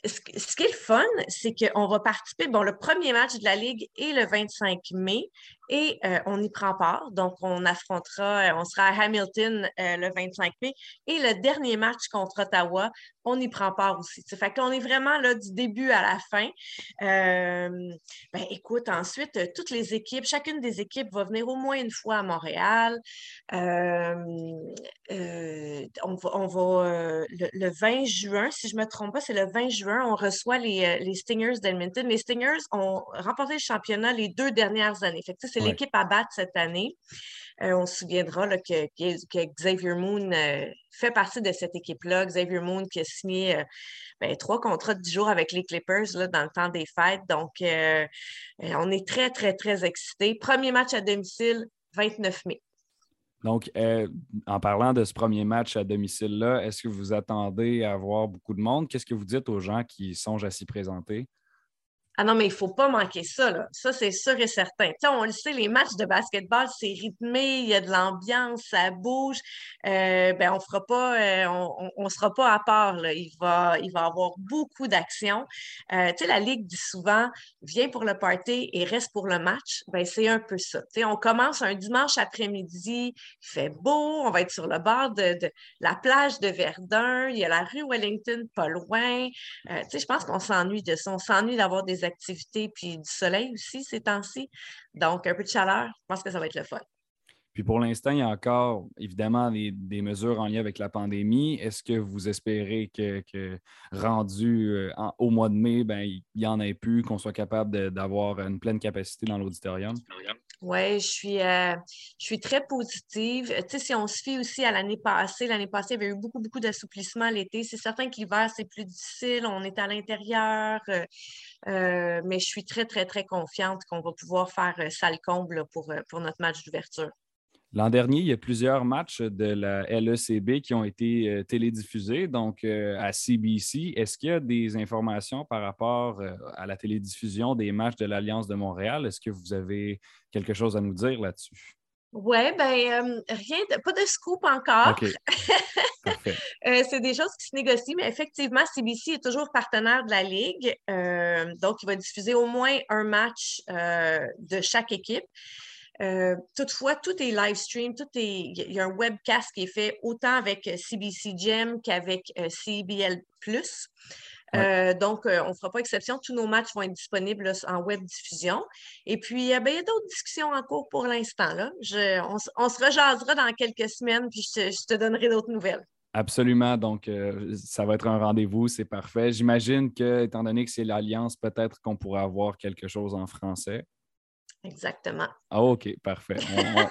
ce, qui est le fun, c'est qu'on va participer. Bon, le premier match de la Ligue est le 25 mai et on y prend part. Donc, on affrontera, on sera à Hamilton le 25 mai. Et le dernier match contre Ottawa, on y prend part aussi. Fait qu'on est vraiment là du début à la fin. Euh, ben, écoute, ensuite, toutes les équipes, chacune des équipes va venir au moins une fois à Montréal. Euh, euh, on va, le, 20 juin, si je ne me trompe pas, c'est le 20 juin, on reçoit les, Stingers d'Edmonton. Les Stingers ont remporté le championnat les deux dernières années. Fait c'est l'équipe à battre cette année. on se souviendra que, Xavier Moon fait partie de cette équipe-là. Xavier Moon qui a signé euh, ben, trois contrats de 10 jours avec les Clippers là, dans le temps des fêtes. Donc, euh, euh, on est très, très, très excités. Premier match à domicile, 29 mai. Donc, en parlant de ce premier match à domicile-là, est-ce que vous attendez à voir beaucoup de monde? Qu'est-ce que vous dites aux gens qui songent à s'y présenter? Ah non, mais il ne faut pas manquer ça. Là. Ça, c'est sûr et certain. on le sait, les matchs de basketball, c'est rythmé, il y a de l'ambiance, ça bouge. Euh, ben, on fera pas, euh, on ne sera pas à part. Là. Il, va, il va avoir beaucoup d'actions. Euh, la Ligue dit souvent viens pour le party et reste pour le match. Ben, c'est un peu ça. on commence un dimanche après-midi, il fait beau, on va être sur le bord de, la plage de Verdun, il y a la rue Wellington pas loin. je pense qu'on s'ennuie de ça. On s'ennuie d'avoir des activités, puis du soleil aussi ces temps-ci. Donc, un peu de chaleur, je pense que ça va être le fun. Puis pour l'instant, il y a encore évidemment des, mesures en lien avec la pandémie. Est-ce que vous espérez que, rendu euh, au mois de mai, ben, il y en ait plus, qu'on soit capable d'avoir une pleine capacité dans l'auditorium? Oui, je suis, euh, je suis très positive. Tu sais, si on se fie aussi à l'année passée, l'année passée, il y avait eu beaucoup, beaucoup d'assouplissement l'été. C'est certain que l'hiver, c'est plus difficile. On est à l'intérieur. Euh, mais je suis très, très, très confiante qu'on va pouvoir faire salle comble pour, pour notre match d'ouverture. L'an dernier, il y a plusieurs matchs de la LECB qui ont été euh, télédiffusés, donc euh, à CBC. Est-ce qu'il y a des informations par rapport euh, à la télédiffusion des matchs de l'Alliance de Montréal? Est-ce que vous avez quelque chose à nous dire là-dessus? Oui, bien, rien, pas de scoop encore. c'est des choses qui se négocient, mais effectivement, CBC est toujours partenaire de la Ligue. donc, il va diffuser au moins un match de chaque équipe. Euh, toutefois, tout est live stream, tout est. Il y a un webcast qui est fait autant avec CBC Gem qu'avec euh, CBL. Euh, donc, on ne fera pas exception. Tous nos matchs vont être disponibles en web diffusion. Et puis, ben, il y a d'autres discussions en cours pour l'instant. on, on, se rejasera dans quelques semaines, puis je te, donnerai d'autres nouvelles. Absolument. Donc, ça va être un rendez-vous, c'est parfait. J'imagine que, étant donné que c'est l'Alliance, peut-être qu'on pourrait avoir quelque chose en français. Exactement. Ah, OK, parfait.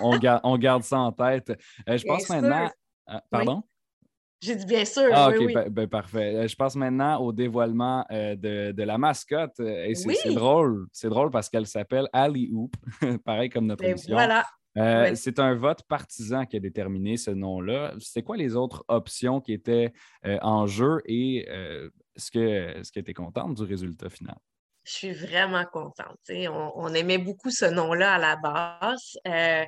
On, garde, ça en tête. Euh, je pense maintenant. pardon? J'ai dit bien sûr. Ah, OK, ben, ben, parfait. Euh, je passe maintenant au dévoilement euh, de, la mascotte. Et c'est drôle. C'est drôle parce qu'elle s'appelle Ali Hoop, pareil comme notre ben, émission. Voilà. C'est un vote partisan qui a déterminé ce nom-là. C'est quoi les autres options qui étaient en jeu et est-ce que tu es contente du résultat final? Je suis vraiment contente. On, aimait beaucoup ce nom-là à la base. Euh,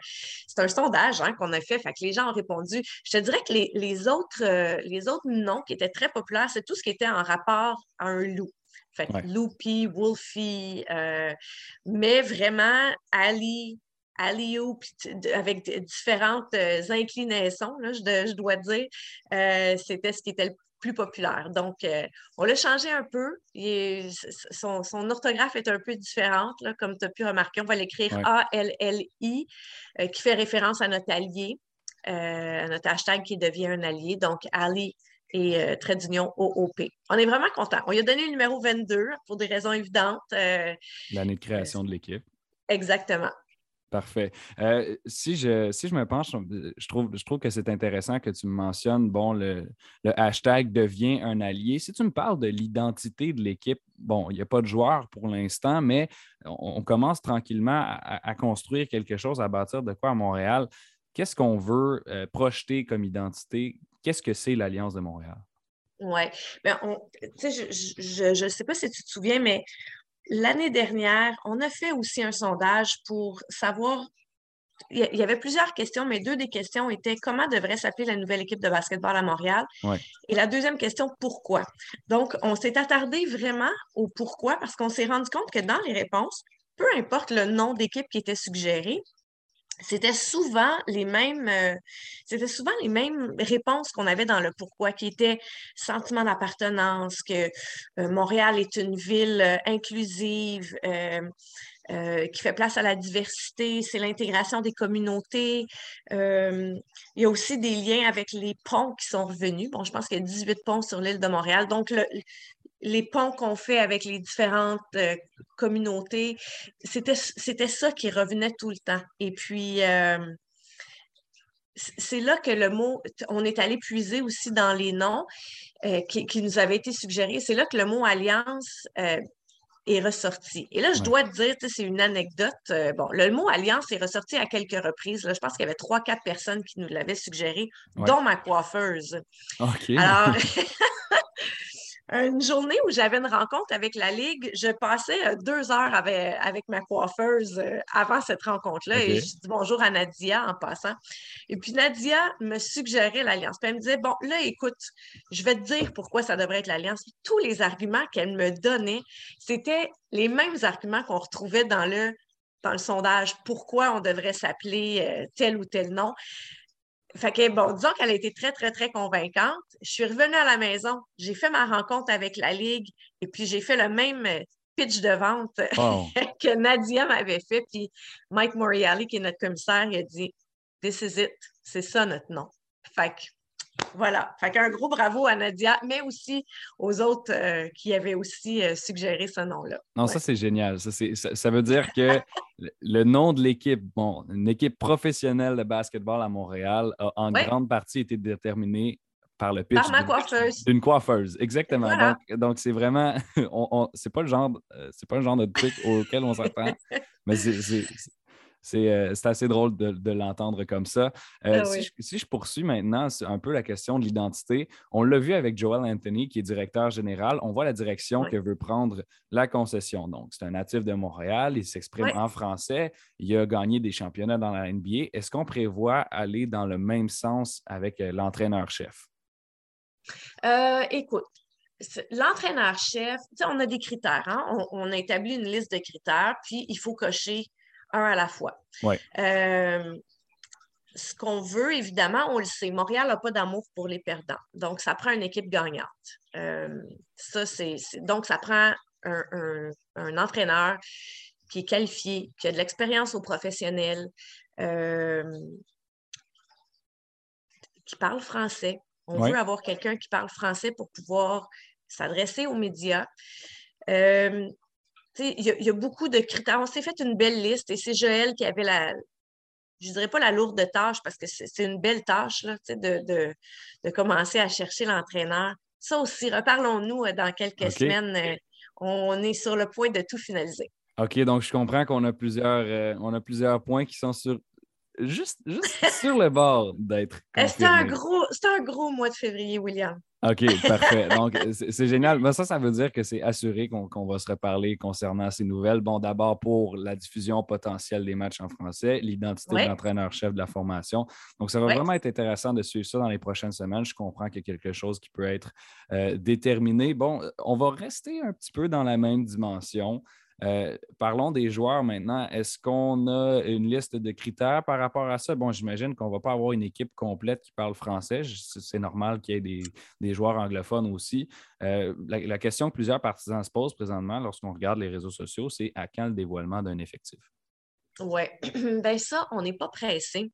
c'est un sondage hein, qu'on a fait, fait que les gens ont répondu. Je te dirais que les, autres, euh, les autres noms qui étaient très populaires, c'est tout ce qui était en rapport à un loup. Fait Loopy, Wolfie, euh, mais vraiment Ali, alley-oop avec différentes inclinaisons, là, je, dois dire. C'était ce qui était le plus populaire. Donc, on l'a changé un peu. son, orthographe est un peu différente, là, comme tu as pu remarquer. On va l'écrire A-L-L-I, qui fait référence à notre allié, à notre hashtag qui devient un allié. Donc, Ali et euh, trait d'union OOP. On est vraiment content. On lui a donné le numéro 22 pour des raisons évidentes. Euh, L'année de création de l'équipe. Exactement. Parfait. Euh, si, je, si je me penche, je trouve, je trouve que c'est intéressant que tu me mentionnes, bon, le, hashtag devient un allié. Si tu me parles de l'identité de l'équipe, bon, il n'y a pas de joueur pour l'instant, mais on, commence tranquillement à, construire quelque chose, à bâtir de quoi à Montréal. Qu'est-ce qu'on veut projeter comme identité? Qu'est-ce que c'est l'Alliance de Montréal? Oui. Ben, je ne sais pas si tu te souviens, mais l'année dernière, on a fait aussi un sondage pour savoir. Il y avait plusieurs questions, mais deux des questions étaient comment devrait s'appeler la nouvelle équipe de basketball à Montréal? Et la deuxième question, pourquoi? Donc, on s'est attardé vraiment au pourquoi parce qu'on s'est rendu compte que dans les réponses, peu importe le nom d'équipe qui était suggéré, c'était souvent les mêmes euh, c'était souvent les mêmes réponses qu'on avait dans le pourquoi qui était sentiment d'appartenance que euh, Montréal est une ville euh, inclusive qui fait place à la diversité, c'est l'intégration des communautés. il y a aussi des liens avec les ponts qui sont revenus. Bon, je pense qu'il y a 18 ponts sur l'île de Montréal. Donc, le, les ponts qu'on fait avec les différentes euh, communautés, c'était ça qui revenait tout le temps. Et puis, euh, c'est là que le mot, on est allé puiser aussi dans les noms euh, qui, nous avaient été suggérés. C'est là que le mot alliance est ressorti. Et là, je dois te dire, c'est une anecdote. bon, le mot alliance est ressorti à quelques reprises. Là. Je pense qu'il y avait trois, quatre personnes qui nous l'avaient suggéré, dont ma coiffeuse. OK. Alors, une journée où j'avais une rencontre avec la Ligue, je passais euh, deux heures avec, ma coiffeuse euh, avant cette rencontre-là et je dis bonjour à Nadia en passant. Et puis Nadia me suggérait l'Alliance. Puis elle me disait Bon, là, écoute, je vais te dire pourquoi ça devrait être l'Alliance. Tous les arguments qu'elle me donnait, c'était les mêmes arguments qu'on retrouvait dans le dans le sondage, pourquoi on devrait s'appeler euh, tel ou tel nom? Fait que, bon, disons qu'elle a été très, très, très convaincante. Je suis revenue à la maison, j'ai fait ma rencontre avec la Ligue et puis j'ai fait le même euh, pitch de vente que Nadia m'avait fait. Puis Mike Moriali, qui est notre commissaire, il a dit This is it, c'est ça notre nom. Fait que voilà. Fait qu'un gros bravo à Nadia, mais aussi aux autres euh, qui avaient aussi euh, suggéré ce nom-là. Non, ça, c'est génial. Ça, ça, veut dire que le nom de l'équipe, bon, une équipe professionnelle de basketball à Montréal a en grande partie été déterminée par le pitch. Par ma coiffeuse. D'une coiffeuse, exactement. Donc, c'est vraiment, on, c'est pas le genre, euh, c'est pas le genre de truc auquel on s'attend, mais c'est euh, c'est assez drôle de, l'entendre comme ça. Euh, ah si, je, poursuis maintenant un peu la question de l'identité, on l'a vu avec Joel Anthony, qui est directeur général. On voit la direction que veut prendre la concession. Donc, c'est un natif de Montréal, il s'exprime en français, il a gagné des championnats dans la NBA. Est-ce qu'on prévoit aller dans le même sens avec euh, l'entraîneur-chef? écoute, l'entraîneur-chef, on a des critères. Hein? on, a établi une liste de critères, puis il faut cocher un à la fois. Euh, ce qu'on veut, évidemment, on le sait, Montréal n'a pas d'amour pour les perdants. Donc, ça prend une équipe gagnante. Euh, ça, c'est, donc, ça prend un, entraîneur qui est qualifié, qui a de l'expérience au professionnel, euh, qui parle français. On veut avoir quelqu'un qui parle français pour pouvoir s'adresser aux médias il y, a beaucoup de critères. On s'est fait une belle liste et c'est Joël qui avait la, je ne dirais pas la lourde tâche parce que c'est une belle tâche là, de, de, commencer à chercher l'entraîneur. Ça aussi, reparlons-nous euh, dans quelques semaines. Euh, on est sur le point de tout finaliser. OK, donc je comprends qu'on a plusieurs, euh, on a plusieurs points qui sont sur juste, sur le bord d'être. C'est un, gros, un gros mois de février, William. OK, parfait. Donc, c'est génial. Mais ça, ça veut dire que c'est assuré qu'on va se reparler concernant ces nouvelles. Bon, d'abord pour la diffusion potentielle des matchs en français, l'identité de l'entraîneur-chef de la formation. Donc, ça va vraiment être intéressant de suivre ça dans les prochaines semaines. Je comprends qu'il y a quelque chose qui peut être euh, déterminé. Bon, on va rester un petit peu dans la même dimension. Euh, parlons des joueurs maintenant. Est-ce qu'on a une liste de critères par rapport à ça? Bon, j'imagine qu'on ne va pas avoir une équipe complète qui parle français. C'est normal qu'il y ait des, joueurs anglophones aussi. Euh, la, question que plusieurs partisans se posent présentement lorsqu'on regarde les réseaux sociaux, c'est à quand le dévoilement d'un effectif? Oui, ben ça, on n'est pas pressé.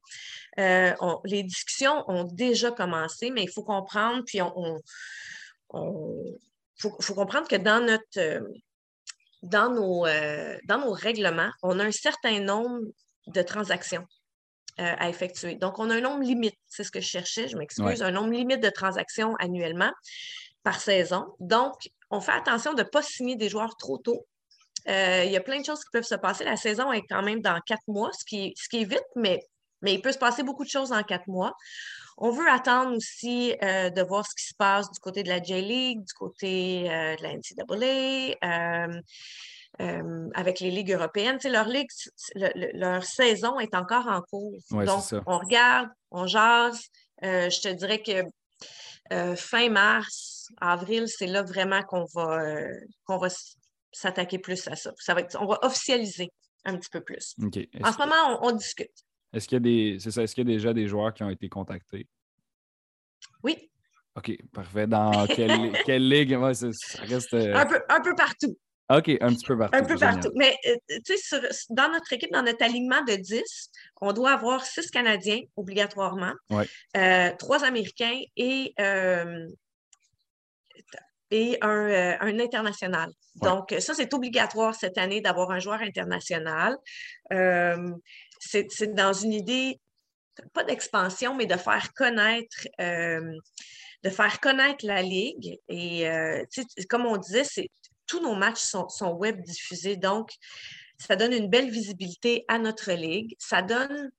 Euh, les discussions ont déjà commencé, mais il faut comprendre, puis on, faut, comprendre que dans notre dans nos, euh, dans nos règlements, on a un certain nombre de transactions à effectuer. Donc, on a un nombre limite, c'est ce que je cherchais, je m'excuse, un nombre limite de transactions annuellement par saison. Donc, on fait attention de ne pas signer des joueurs trop tôt euh, il y a plein de choses qui peuvent se passer. La saison est quand même dans quatre mois, ce qui, ce qui est vite, mais, mais il peut se passer beaucoup de choses en quatre mois. On veut attendre aussi euh, de voir ce qui se passe du côté de la J-League, du côté euh, de la NCAA. avec les ligues européennes. leur ligue, leur saison est encore en cours. Donc, on regarde, on jase. je te dirais que fin mars, avril, c'est là vraiment qu'on va, qu'on va s'attaquer plus à ça. ça va être, on va officialiser un petit peu plus. En ce moment, on, discute. Est-ce qu'il y a des. C'est ça, est-ce qu'il y a déjà des joueurs qui ont été contactés? Oui. OK, parfait. Dans quelle, quelle ligue? ça, reste. Euh, un, peu, un peu partout. OK, un petit peu partout. Un peu partout. Mais euh, tu sais, dans notre équipe, dans notre alignement de 10, on doit avoir six Canadiens obligatoirement, euh, trois Américains et et un, un international. Donc, ça, c'est obligatoire cette année d'avoir un joueur international. C'est dans une idée, pas d'expansion, mais de faire connaître. Euh, de faire connaître la Ligue. Et euh, comme on disait, tous nos matchs sont, sont, web diffusés. Donc, ça donne une belle visibilité à notre Ligue. Ça donne,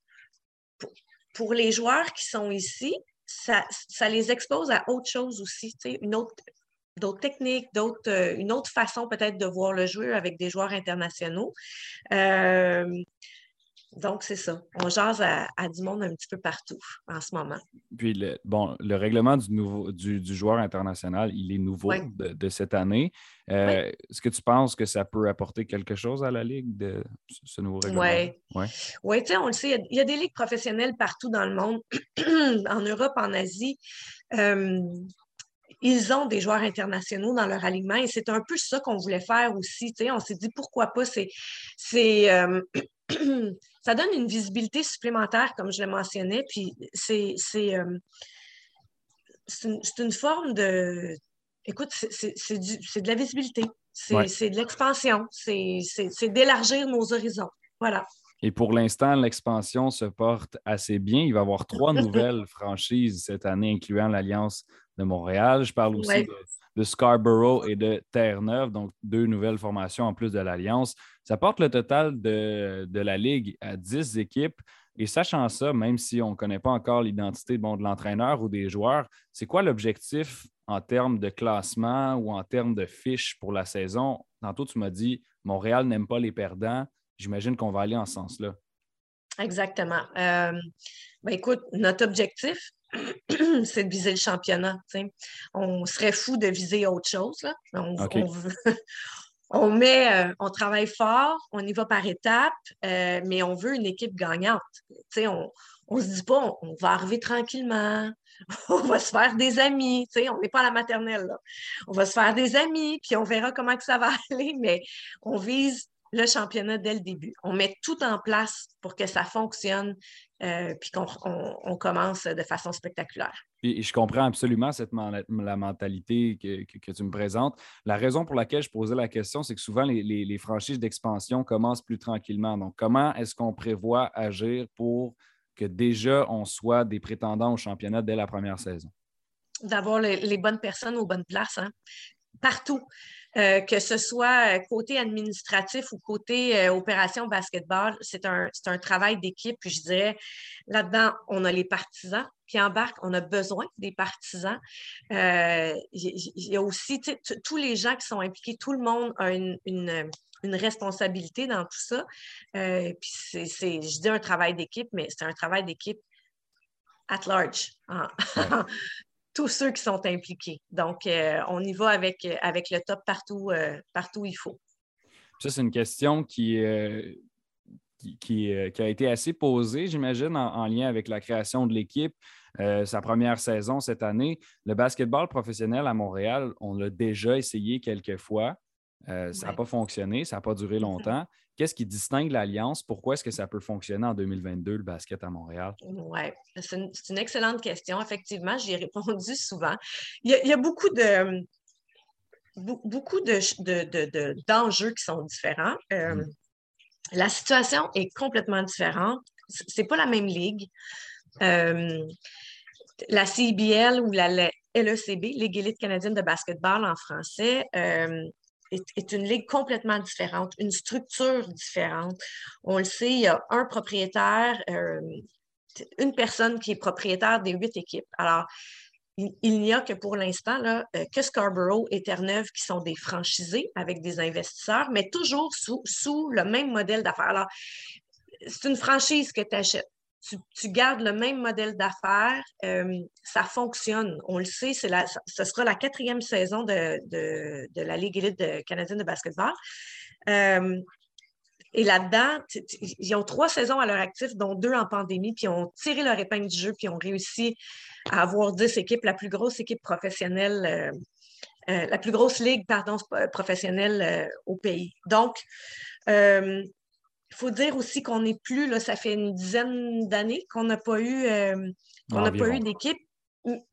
pour, les joueurs qui sont ici, ça, ça, les expose à autre chose aussi, une autre, d'autres techniques, d'autres, euh, une autre façon peut-être de voir le jeu avec des joueurs internationaux. Donc, c'est ça. On jase à, du monde un petit peu partout en ce moment. Puis, le, bon, le règlement du, nouveau, du, joueur international, il est nouveau de, cette année. Euh, est-ce que tu penses que ça peut apporter quelque chose à la Ligue, de ce nouveau règlement? Oui. Ouais. Oui, tu sais, on le sait, il y, a, des ligues professionnelles partout dans le monde, en Europe, en Asie ils ont des joueurs internationaux dans leur alignement et c'est un peu ça qu'on voulait faire aussi. On s'est dit pourquoi pas, c'est, euh, ça donne une visibilité supplémentaire, comme je l'ai mentionné, puis c'est, c'est, euh, une, forme de. Écoute, c'est, de la visibilité, c'est, de l'expansion, c'est, d'élargir nos horizons. Voilà. Et pour l'instant, l'expansion se porte assez bien. Il va y avoir trois nouvelles franchises cette année, incluant l'Alliance de Montréal. Je parle aussi de, Scarborough et de Terre-Neuve, donc deux nouvelles formations en plus de l'Alliance. Ça porte le total de, la Ligue à 10 équipes. Et sachant ça, même si on ne connaît pas encore l'identité de l'entraîneur ou des joueurs, c'est quoi l'objectif en termes de classement ou en termes de fiches pour la saison? Tantôt, tu m'as dit Montréal n'aime pas les perdants. J'imagine qu'on va aller en ce sens-là. Exactement. Euh, ben, écoute, notre objectif, c'est de viser le championnat. On serait fou de viser autre chose. On, met, euh, on travaille fort, on y va par étapes, euh, mais on veut une équipe gagnante. on ne se dit pas on, va arriver tranquillement, on va se faire des amis. On n'est pas à la maternelle. On va se faire des amis, puis on verra comment que ça va aller, mais on vise le championnat dès le début. On met tout en place pour que ça fonctionne euh, puis qu'on commence de façon spectaculaire. Et je comprends absolument cette la mentalité que, tu me présentes. La raison pour laquelle je posais la question, c'est que souvent les, franchises d'expansion commencent plus tranquillement. Donc, comment est-ce qu'on prévoit agir pour que déjà on soit des prétendants au championnat dès la première saison? D'avoir les, bonnes personnes aux bonnes places, hein? partout. Euh, que ce soit euh, côté administratif ou côté euh, opération basketball, c'est un, un, travail d'équipe. Puis je dirais, là-dedans, on a les partisans qui embarquent, on a besoin des partisans. Il y, a aussi tous les gens qui sont impliqués, tout le monde a une, une, une responsabilité dans tout ça. puis c'est, je dis un travail d'équipe, mais c'est un travail d'équipe at large, tous ceux qui sont impliqués. Donc, euh, on y va avec, avec le top partout, euh, partout où il faut. Ça, c'est une question qui, qui, a été assez posée, j'imagine, en, lien avec la création de l'équipe. sa première saison cette année. Le basketball professionnel à Montréal, on l'a déjà essayé quelques fois. Ça n'a pas fonctionné, ça n'a pas duré longtemps. Qu'est-ce qui distingue l'Alliance? Pourquoi est-ce que ça peut fonctionner en 2022, le basket à Montréal? Oui, c'est une, excellente question. Effectivement, j'y ai répondu souvent. Il y a, beaucoup de beaucoup d'enjeux qui sont différents. Euh, mmh. La situation est complètement différente. Ce n'est pas la même ligue. Euh, la CIBL ou la LECB, Ligue élite canadienne de basketball en français, euh, est, une ligue complètement différente, une structure différente. On le sait, il y a un propriétaire, euh, une personne qui est propriétaire des huit équipes. Alors, il, n'y a que pour l'instant euh, que Scarborough et Terre-Neuve qui sont des franchisés avec des investisseurs, mais toujours sous, sous le même modèle d'affaires. Alors, c'est une franchise que tu achètes tu, gardes le même modèle d'affaires, euh, ça fonctionne. On le sait, ce sera la quatrième saison de, la Ligue élite canadienne de basketball. Euh, et là-dedans, ils ont trois saisons à leur actif, dont deux en pandémie, puis ont tiré leur épingle du jeu, puis ont réussi à avoir dix équipes, la plus grosse équipe professionnelle, euh, la plus grosse ligue, pardon, professionnelle au pays. Donc, il faut dire aussi qu'on n'est plus, là, ça fait une dizaine d'années qu'on n'a pas eu, euh, pas eu d'équipe,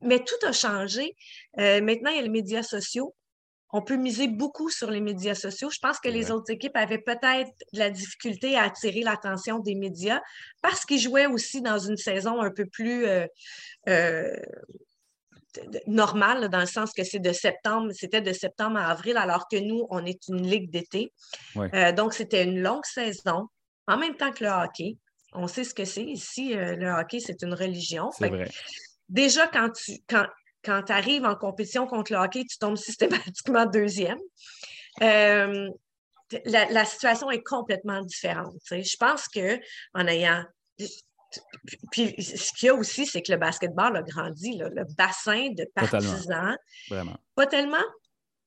mais tout a changé. Euh, maintenant, il y a les médias sociaux. On peut miser beaucoup sur les médias sociaux. Je pense que les autres équipes avaient peut-être de la difficulté à attirer l'attention des médias parce qu'ils jouaient aussi dans une saison un peu plus euh, normale, dans le sens que c'est de septembre, c'était de septembre à avril, alors que nous, on est une ligue d'été. Euh, donc, c'était une longue saison, en même temps que le hockey. On sait ce que c'est. Ici, euh, le hockey, c'est une religion. Déjà, quand tu quand, quand arrives en compétition contre le hockey, tu tombes systématiquement deuxième. Euh, la, situation est complètement différente. Je pense qu'en ayant puis ce qu'il y a aussi, c'est que le basketball a grandi, le bassin de partisans. Vraiment. Pas tellement?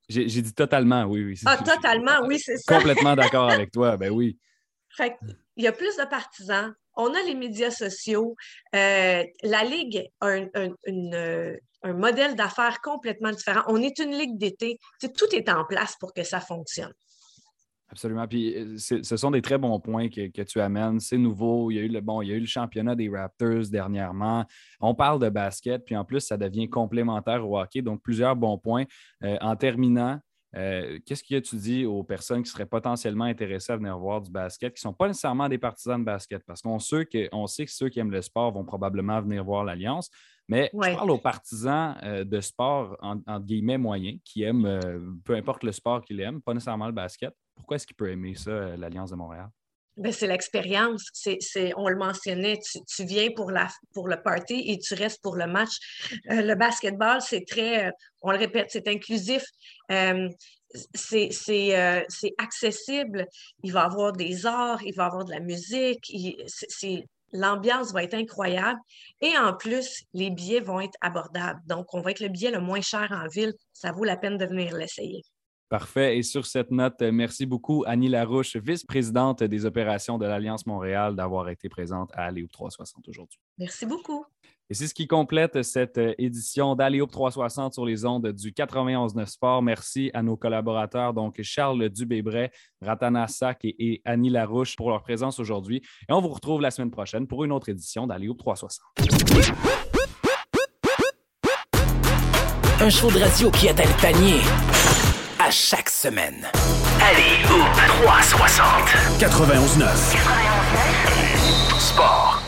J'ai dit totalement, oui, oui. Ah, totalement, oui, c'est ça. Complètement d'accord avec toi, ben oui. Fait il y a plus de partisans. On a les médias sociaux. Euh, la Ligue a un, modèle d'affaires complètement différent. On est une Ligue d'été. Tout est en place pour que ça fonctionne. Absolument. Puis euh, ce sont des très bons points que, tu amènes. C'est nouveau. Il y, a eu le, bon, il y a eu le championnat des Raptors dernièrement. On parle de basket, puis en plus, ça devient complémentaire au hockey. Donc, plusieurs bons points. Euh, en terminant, euh, qu'est-ce que tu dis aux personnes qui seraient potentiellement intéressées à venir voir du basket, qui ne sont pas nécessairement des partisans de basket? Parce qu'on sait, que, sait que ceux qui aiment le sport vont probablement venir voir l'Alliance. Mais je parle aux partisans de sport, en, entre guillemets, moyens, qui aiment, peu importe le sport qu'ils aiment, pas nécessairement le basket. Pourquoi est-ce qu'il peut aimer ça, euh, l'Alliance de Montréal? Ben, c'est l'expérience. C'est, on le mentionnait, tu, viens pour, la, pour le party et tu restes pour le match. Euh, le basketball, c'est très, euh, on le répète, c'est inclusif. c'est, accessible. Il va y avoir des arts, il va y avoir de la musique. l'ambiance va être incroyable. Et en plus, les billets vont être abordables. Donc, on va être le billet le moins cher en ville. Ça vaut la peine de venir l'essayer. Parfait. Et sur cette note, euh, merci beaucoup, Annie Larouche, vice-présidente des opérations de l'Alliance Montréal, d'avoir été présente à Aléoupe 360 aujourd'hui. Merci beaucoup. Et c'est ce qui complète cette euh, édition d'Aléoupe 360 sur les ondes du 91.9 Sport. Merci à nos collaborateurs, donc Charles Dubébret, Ratana Sac et, Annie Larouche pour leur présence aujourd'hui. Et on vous retrouve la semaine prochaine pour une autre édition d'Aléoupe 360. Un show de radio qui atteint le panier à chaque semaine. Allez, au 360. 91.9. 91.9. Sport.